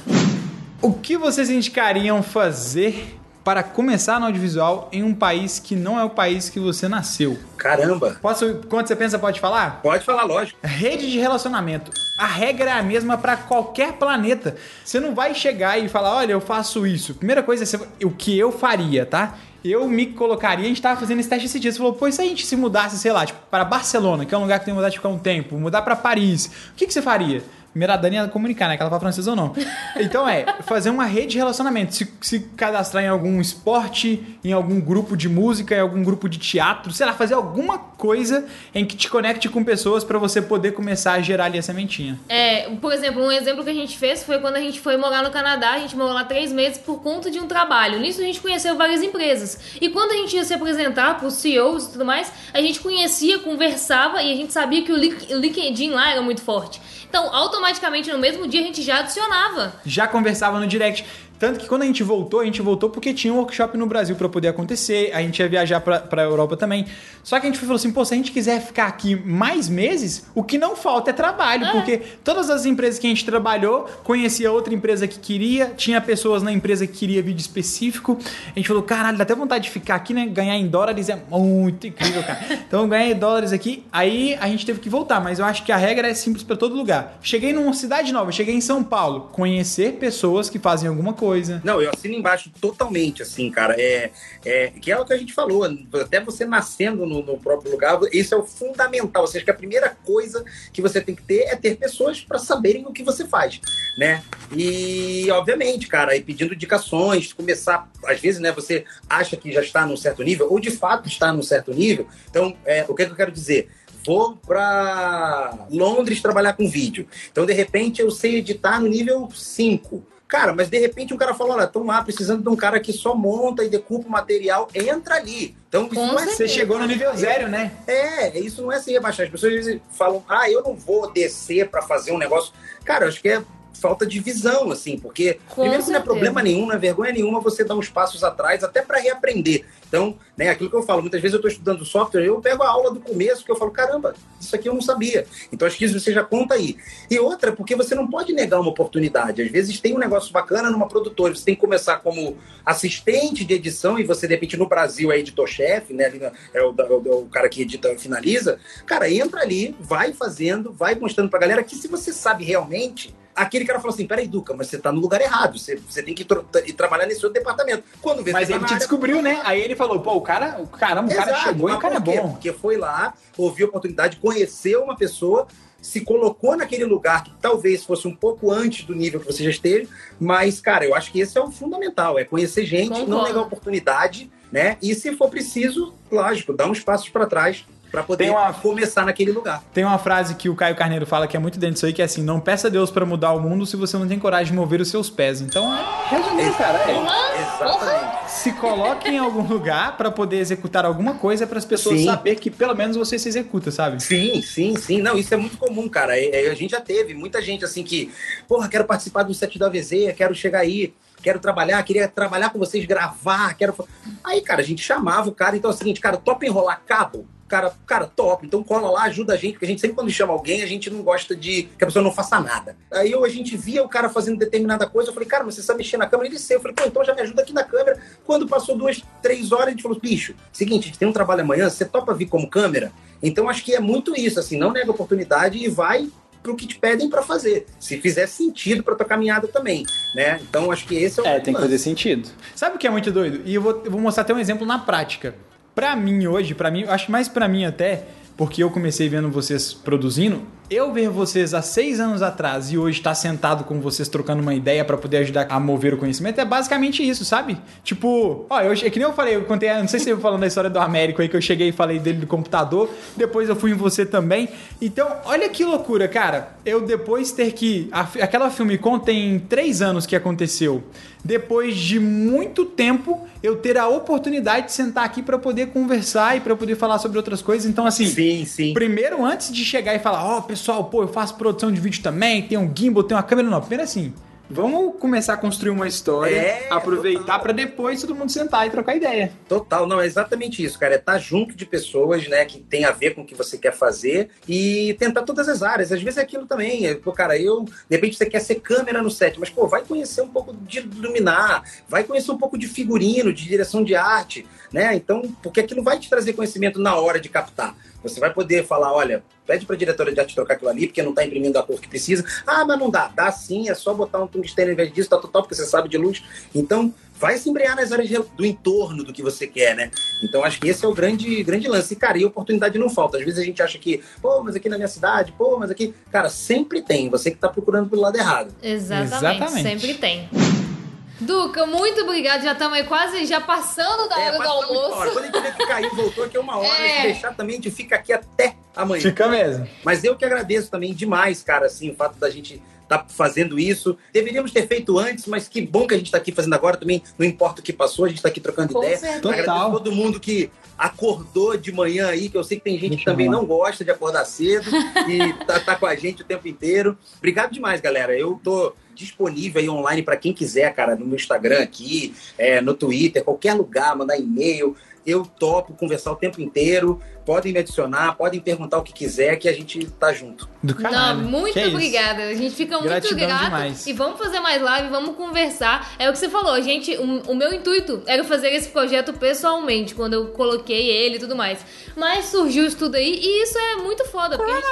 O que vocês indicariam fazer para começar no audiovisual em um país que não é o país que você nasceu? Caramba! Posso, quando você pensa, pode falar? Pode falar, lógico. Rede de relacionamento. A regra é a mesma para qualquer planeta. Você não vai chegar e falar, olha, eu faço isso. Primeira coisa é você- o que eu faria, tá? Eu me colocaria, a gente tava fazendo esse teste esse dia. Você falou, pô, e se a gente se mudasse, sei lá, tipo, para Barcelona, que é um lugar que tem vontade de ficar um tempo, mudar para Paris, o que, que você faria? Primeiro a Dani ia comunicar, né? Que ela fala francês ou não. Então é, fazer uma rede de relacionamento. Se, se cadastrar em algum esporte, em algum grupo de música, em algum grupo de teatro, sei lá, fazer alguma coisa em que te conecte com pessoas para você poder começar a gerar ali a sementinha. É, por exemplo, um exemplo que a gente fez foi quando a gente foi morar no Canadá. A gente morou lá três meses por conta de um trabalho. Nisso a gente conheceu várias empresas. E quando a gente ia se apresentar para os CEOs e tudo mais, a gente conhecia, conversava e a gente sabia que o LinkedIn lá era muito forte. Então, automaticamente, no mesmo dia, a gente já adicionava. já conversava no direct. Tanto que quando a gente voltou, a gente voltou porque tinha um workshop no Brasil para poder acontecer, a gente ia viajar pra, pra Europa também. Só que a gente falou assim, pô, se a gente quiser ficar aqui mais meses, o que não falta é trabalho, porque todas as empresas que a gente trabalhou, conhecia outra empresa que queria, tinha pessoas na empresa que queria vídeo específico. A gente falou, caralho, dá até vontade de ficar aqui, né? Ganhar em dólares é muito incrível, cara. <laughs> Então, ganhar em dólares aqui, aí a gente teve que voltar, mas eu acho que a regra é simples para todo lugar. Cheguei numa cidade nova, cheguei em São Paulo, conhecer pessoas que fazem alguma coisa. Não, eu assino embaixo totalmente, assim, cara. É, é, que é o que a gente falou, até você nascendo no, no próprio lugar, isso é o fundamental. Ou seja, que a primeira coisa que você tem que ter é ter pessoas para saberem o que você faz, né? E, obviamente, cara, e pedindo indicações, começar, às vezes, né, você acha que já está num certo nível, ou de fato está num certo nível. Então, é, o que, é que eu quero dizer? Vou para Londres trabalhar com vídeo. Então, de repente, eu sei editar no nível 5. Cara, mas de repente um cara fala, olha, estão lá precisando de um cara que só monta e decupa o material, entra ali. Então, isso Com não é Você chegou no nível zero, né? é, isso não é ser rebaixar. As pessoas às vezes falam, ah, eu não vou descer para fazer um negócio. Cara, eu acho que é falta de visão, assim, porque Com primeiro que não é certeza. problema nenhum, não é vergonha nenhuma você dar uns passos atrás, até para reaprender. Então, né, aquilo que eu falo, muitas vezes eu estou estudando software, eu pego a aula do começo, que eu falo, caramba, isso aqui eu não sabia. Então, acho que isso você já conta aí. E outra, porque você não pode negar uma oportunidade. Às vezes tem um negócio bacana numa produtora, você tem que começar como assistente de edição, e você, de repente, no Brasil é editor-chefe, né? na- É o, da- o- cara que edita e finaliza. Cara, entra ali, vai fazendo, vai mostrando pra galera que se você sabe realmente. Aquele cara fala assim: peraí, Duca, mas você tá no lugar errado. Você, você tem que ir trabalhar nesse outro departamento. Quando vê Mas tá ele te área- descobriu, né? Aí ele falou, pô, o cara, o caramba, o cara Exato, chegou e o cara é bom. Porque foi lá, ouviu a oportunidade, conheceu uma pessoa, se colocou naquele lugar que talvez fosse um pouco antes do nível que você já esteve, mas, cara, eu acho que esse é o fundamental, é conhecer gente, não Concordo. negar oportunidade, né? E se for preciso, lógico, dar uns passos para trás para poder uma- começar naquele lugar. Tem uma frase que o Caio Carneiro fala que é muito dentro disso aí, que é assim: não peça a Deus pra mudar o mundo se você não tem coragem de mover os seus pés. Então, é, resumindo, cara, é, Exatamente. se coloque em algum lugar pra poder executar alguma coisa para as pessoas Sim. saber que pelo menos você se executa, sabe? Sim, sim, sim. Não, isso é muito comum, cara. É, é, a gente já teve muita gente assim que, porra, quero participar do set da AVZ, quero chegar aí, quero trabalhar, queria trabalhar com vocês, gravar, quero. Aí, cara, a gente chamava o cara, então é o seguinte, cara, topa enrolar cabo. Cara, cara, top. Então cola lá, ajuda a gente, porque a gente sempre quando chama alguém, a gente não gosta de que a pessoa não faça nada. Aí eu, a gente via o cara fazendo determinada coisa, eu falei, cara, mas você sabe mexer na câmera? Ele disse, eu falei, pô, então já me ajuda aqui na câmera. Quando passou duas, três horas, a gente falou, bicho, seguinte, a gente tem um trabalho amanhã, você topa vir como câmera? Então acho que é muito isso, assim, não nega oportunidade e vai pro que te pedem para fazer. Se fizer sentido para tua caminhada também, né? Então acho que esse é o É, tem que fazer sentido. Sabe o que é muito doido? E eu vou, eu vou mostrar até um exemplo na prática. Pra mim hoje, pra mim, acho mais pra mim até, porque eu comecei vendo vocês produzindo, eu ver vocês há seis anos atrás e hoje estar sentado com vocês trocando uma ideia pra poder ajudar a mover o conhecimento é basicamente isso, sabe? Tipo, ó, eu, é que nem eu falei, eu contei, não sei se eu falando da história do Américo aí que eu cheguei e falei dele do computador, depois eu fui em você também. Então, olha que loucura, cara. Eu depois ter que. a- aquela filme tem três anos que aconteceu. Depois de muito tempo, eu ter a oportunidade de sentar aqui pra poder conversar e pra poder falar sobre outras coisas. Então, assim, Sim, sim. Primeiro, antes de chegar e falar, ó, pessoal, pô, eu faço produção de vídeo também, tem um gimbal, tem uma câmera. Não, primeiro assim, vamos começar a construir uma história, É, aproveitar pra depois todo mundo sentar e trocar ideia. Total, não, é exatamente isso, cara. É estar junto de pessoas, né, que tem a ver com o que você quer fazer e tentar todas as áreas. Às vezes é aquilo também. É, pô, cara, eu, de repente você quer ser câmera no set, mas, pô, vai conhecer um pouco de iluminar, vai conhecer um pouco de figurino, de direção de arte, né? Então, porque aquilo vai te trazer conhecimento na hora de captar. Você vai poder falar, olha, pede pra diretora de arte trocar aquilo ali, porque não tá imprimindo a cor que precisa. Ah, mas não dá. Dá sim, é só botar um tungstênio ao invés disso, tá total, porque você sabe de luz. Então, vai se embrear nas áreas do entorno do que você quer, né? Então, acho que esse é o grande, grande lance. E, cara, e oportunidade não falta. Às vezes a gente acha que, pô, mas aqui na minha cidade, pô, mas aqui. Cara, sempre tem. Você que tá procurando pelo lado errado. Exatamente, Exatamente. sempre tem. Duca, muito obrigado. Já estamos aí quase já passando da hora do almoço. Quando a gente vê que caiu, voltou aqui é uma hora. É. Se deixar também, a gente fica aqui até amanhã. Fica mesmo. Mas eu que agradeço também demais, cara, assim, o fato da gente estar fazendo isso. Deveríamos ter feito antes, mas que bom que a gente está aqui fazendo agora também. Não importa o que passou, a gente está aqui trocando Com ideia. certeza. Total. Agradeço todo mundo que acordou de manhã aí, que eu sei que tem gente que Deixa eu também lá. não gosta de acordar cedo <laughs> e tá, tá com a gente o tempo inteiro. Obrigado demais, galera. Eu tô disponível aí online para quem quiser, cara, no meu Instagram aqui, é, no Twitter, qualquer lugar, mandar e-mail. Eu topo conversar o tempo inteiro. Podem me adicionar, podem perguntar o que quiser, que a gente tá junto. Do caralho. Não, muito Que é isso? obrigada. A gente fica muito grato. demais. E vamos fazer mais live, vamos conversar. É o que você falou, gente, o, o meu intuito era fazer esse projeto pessoalmente, quando eu coloquei ele e tudo mais. Mas surgiu isso tudo aí e isso é muito foda, porque a gente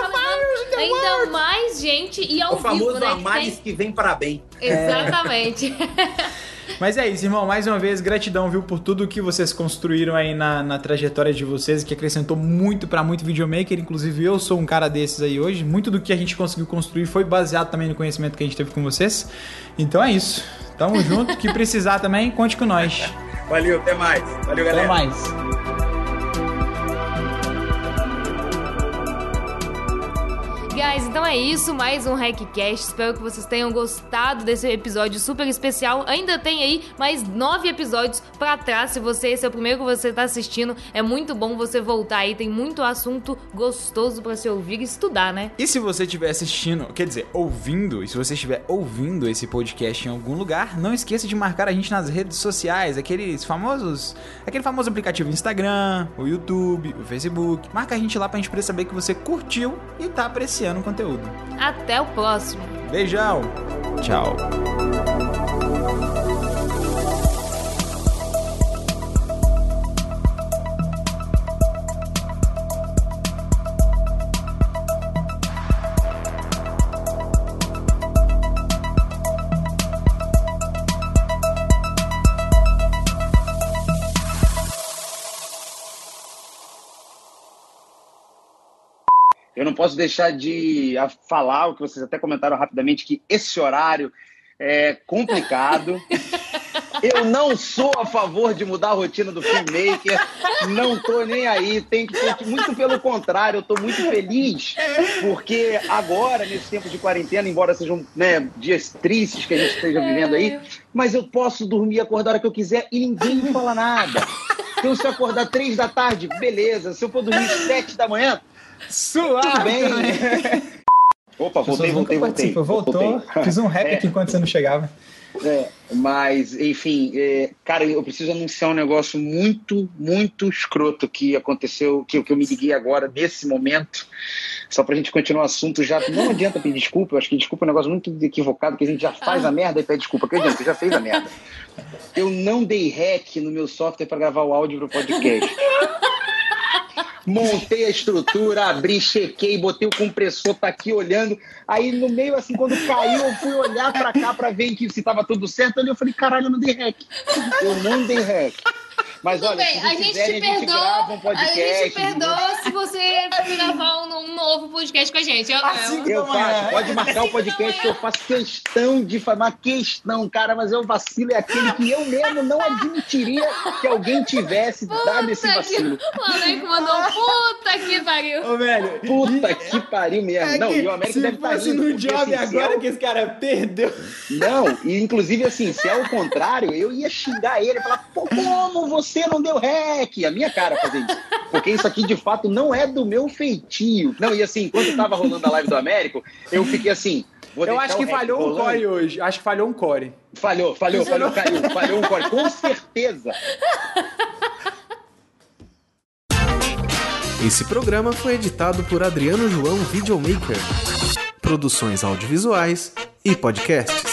tá ainda mais gente e ao o famoso vivo, né? a que mais tem- que vem para bem. Exatamente. <laughs> Mas é isso, irmão. Mais uma vez, gratidão, viu, por tudo que vocês construíram aí na, na trajetória de vocês, que acrescentou muito pra muito videomaker. Inclusive, eu sou um cara desses aí hoje. Muito do que a gente conseguiu construir foi baseado também no conhecimento que a gente teve com vocês. Então é isso. Tamo junto. <laughs> Que precisar também, conte com nós. Valeu, até mais. Valeu, galera. Até mais. Guys, então é isso, mais um Hackcast. Espero que vocês tenham gostado desse episódio super especial. Ainda tem aí mais nove episódios pra trás. Se você esse é o primeiro que você tá assistindo, é muito bom você voltar aí. Tem muito assunto gostoso pra se ouvir e estudar, né? E se você estiver assistindo, quer dizer, ouvindo, e se você estiver ouvindo esse podcast em algum lugar, não esqueça de marcar a gente nas redes sociais, aqueles famosos, aquele famoso aplicativo Instagram, o YouTube, o Facebook. Marca a gente lá pra gente poder saber que você curtiu e tá apreciando o conteúdo. Até o próximo. Beijão. Tchau. Eu não posso deixar de falar o que vocês até comentaram rapidamente, que esse horário é complicado. <laughs> Eu não sou a favor de mudar a rotina do filmmaker. Não tô nem aí. Tem que ser muito pelo contrário. Eu tô muito feliz porque agora, nesse tempo de quarentena, embora sejam né, dias tristes que a gente esteja vivendo aí, mas eu posso dormir e acordar a hora que eu quiser e ninguém me fala nada. Então, se eu acordar três da tarde, beleza. Se eu for dormir sete da manhã, Suave! bem. <laughs> Opa, voltei, voltei, voltei. Voltou. Voltei. Fiz um rap <laughs> É. aqui enquanto você não chegava. É, mas, enfim, é, cara, eu preciso anunciar um negócio muito, muito escroto que aconteceu, que, que eu me liguei agora, nesse momento, só pra gente continuar o assunto já. Não adianta pedir desculpa, eu acho que desculpa é um negócio muito equivocado, que a gente já faz a merda e pede desculpa. Acredita, você já fez a merda. Eu não dei hack no meu software pra gravar o áudio pro podcast. Montei a estrutura, abri, chequei, botei o compressor, tá aqui olhando. Aí no meio, assim, quando caiu, eu fui olhar pra cá pra ver que se tava tudo certo. Ali eu falei, caralho, eu não dei rec. Eu não dei rec. Mas Tudo olha, bem, se a gente quiserem, te a gente perdoa. grava um a podcast. gente te perdoa se você gravar um, um novo podcast com a gente. Eu, Assim eu- Eu faço, pode marcar o podcast que eu faço questão de falar questão, cara, mas eu vacilo é aquele que eu mesmo não admitiria que alguém tivesse dado esse vacilo. que... O Alex mandou puta que pariu. Ô, velho. Puta que pariu mesmo. Não, que e o América se deve estar fosse rindo. no job assim, agora é o- que esse cara perdeu. Não, e inclusive assim, se é o contrário, eu ia xingar ele, falar, pô, como você não deu rec? A minha cara fazer isso. Porque isso aqui, de fato, não é do meu feitio. Não, e assim, enquanto tava rolando a live do Américo, eu fiquei assim. vou Eu acho que falhou um rolando. core hoje. Acho que falhou um core. Falhou, falhou, falhou, caiu, falhou um core, com certeza. Esse programa foi editado por Adriano João Videomaker. Produções audiovisuais e podcasts.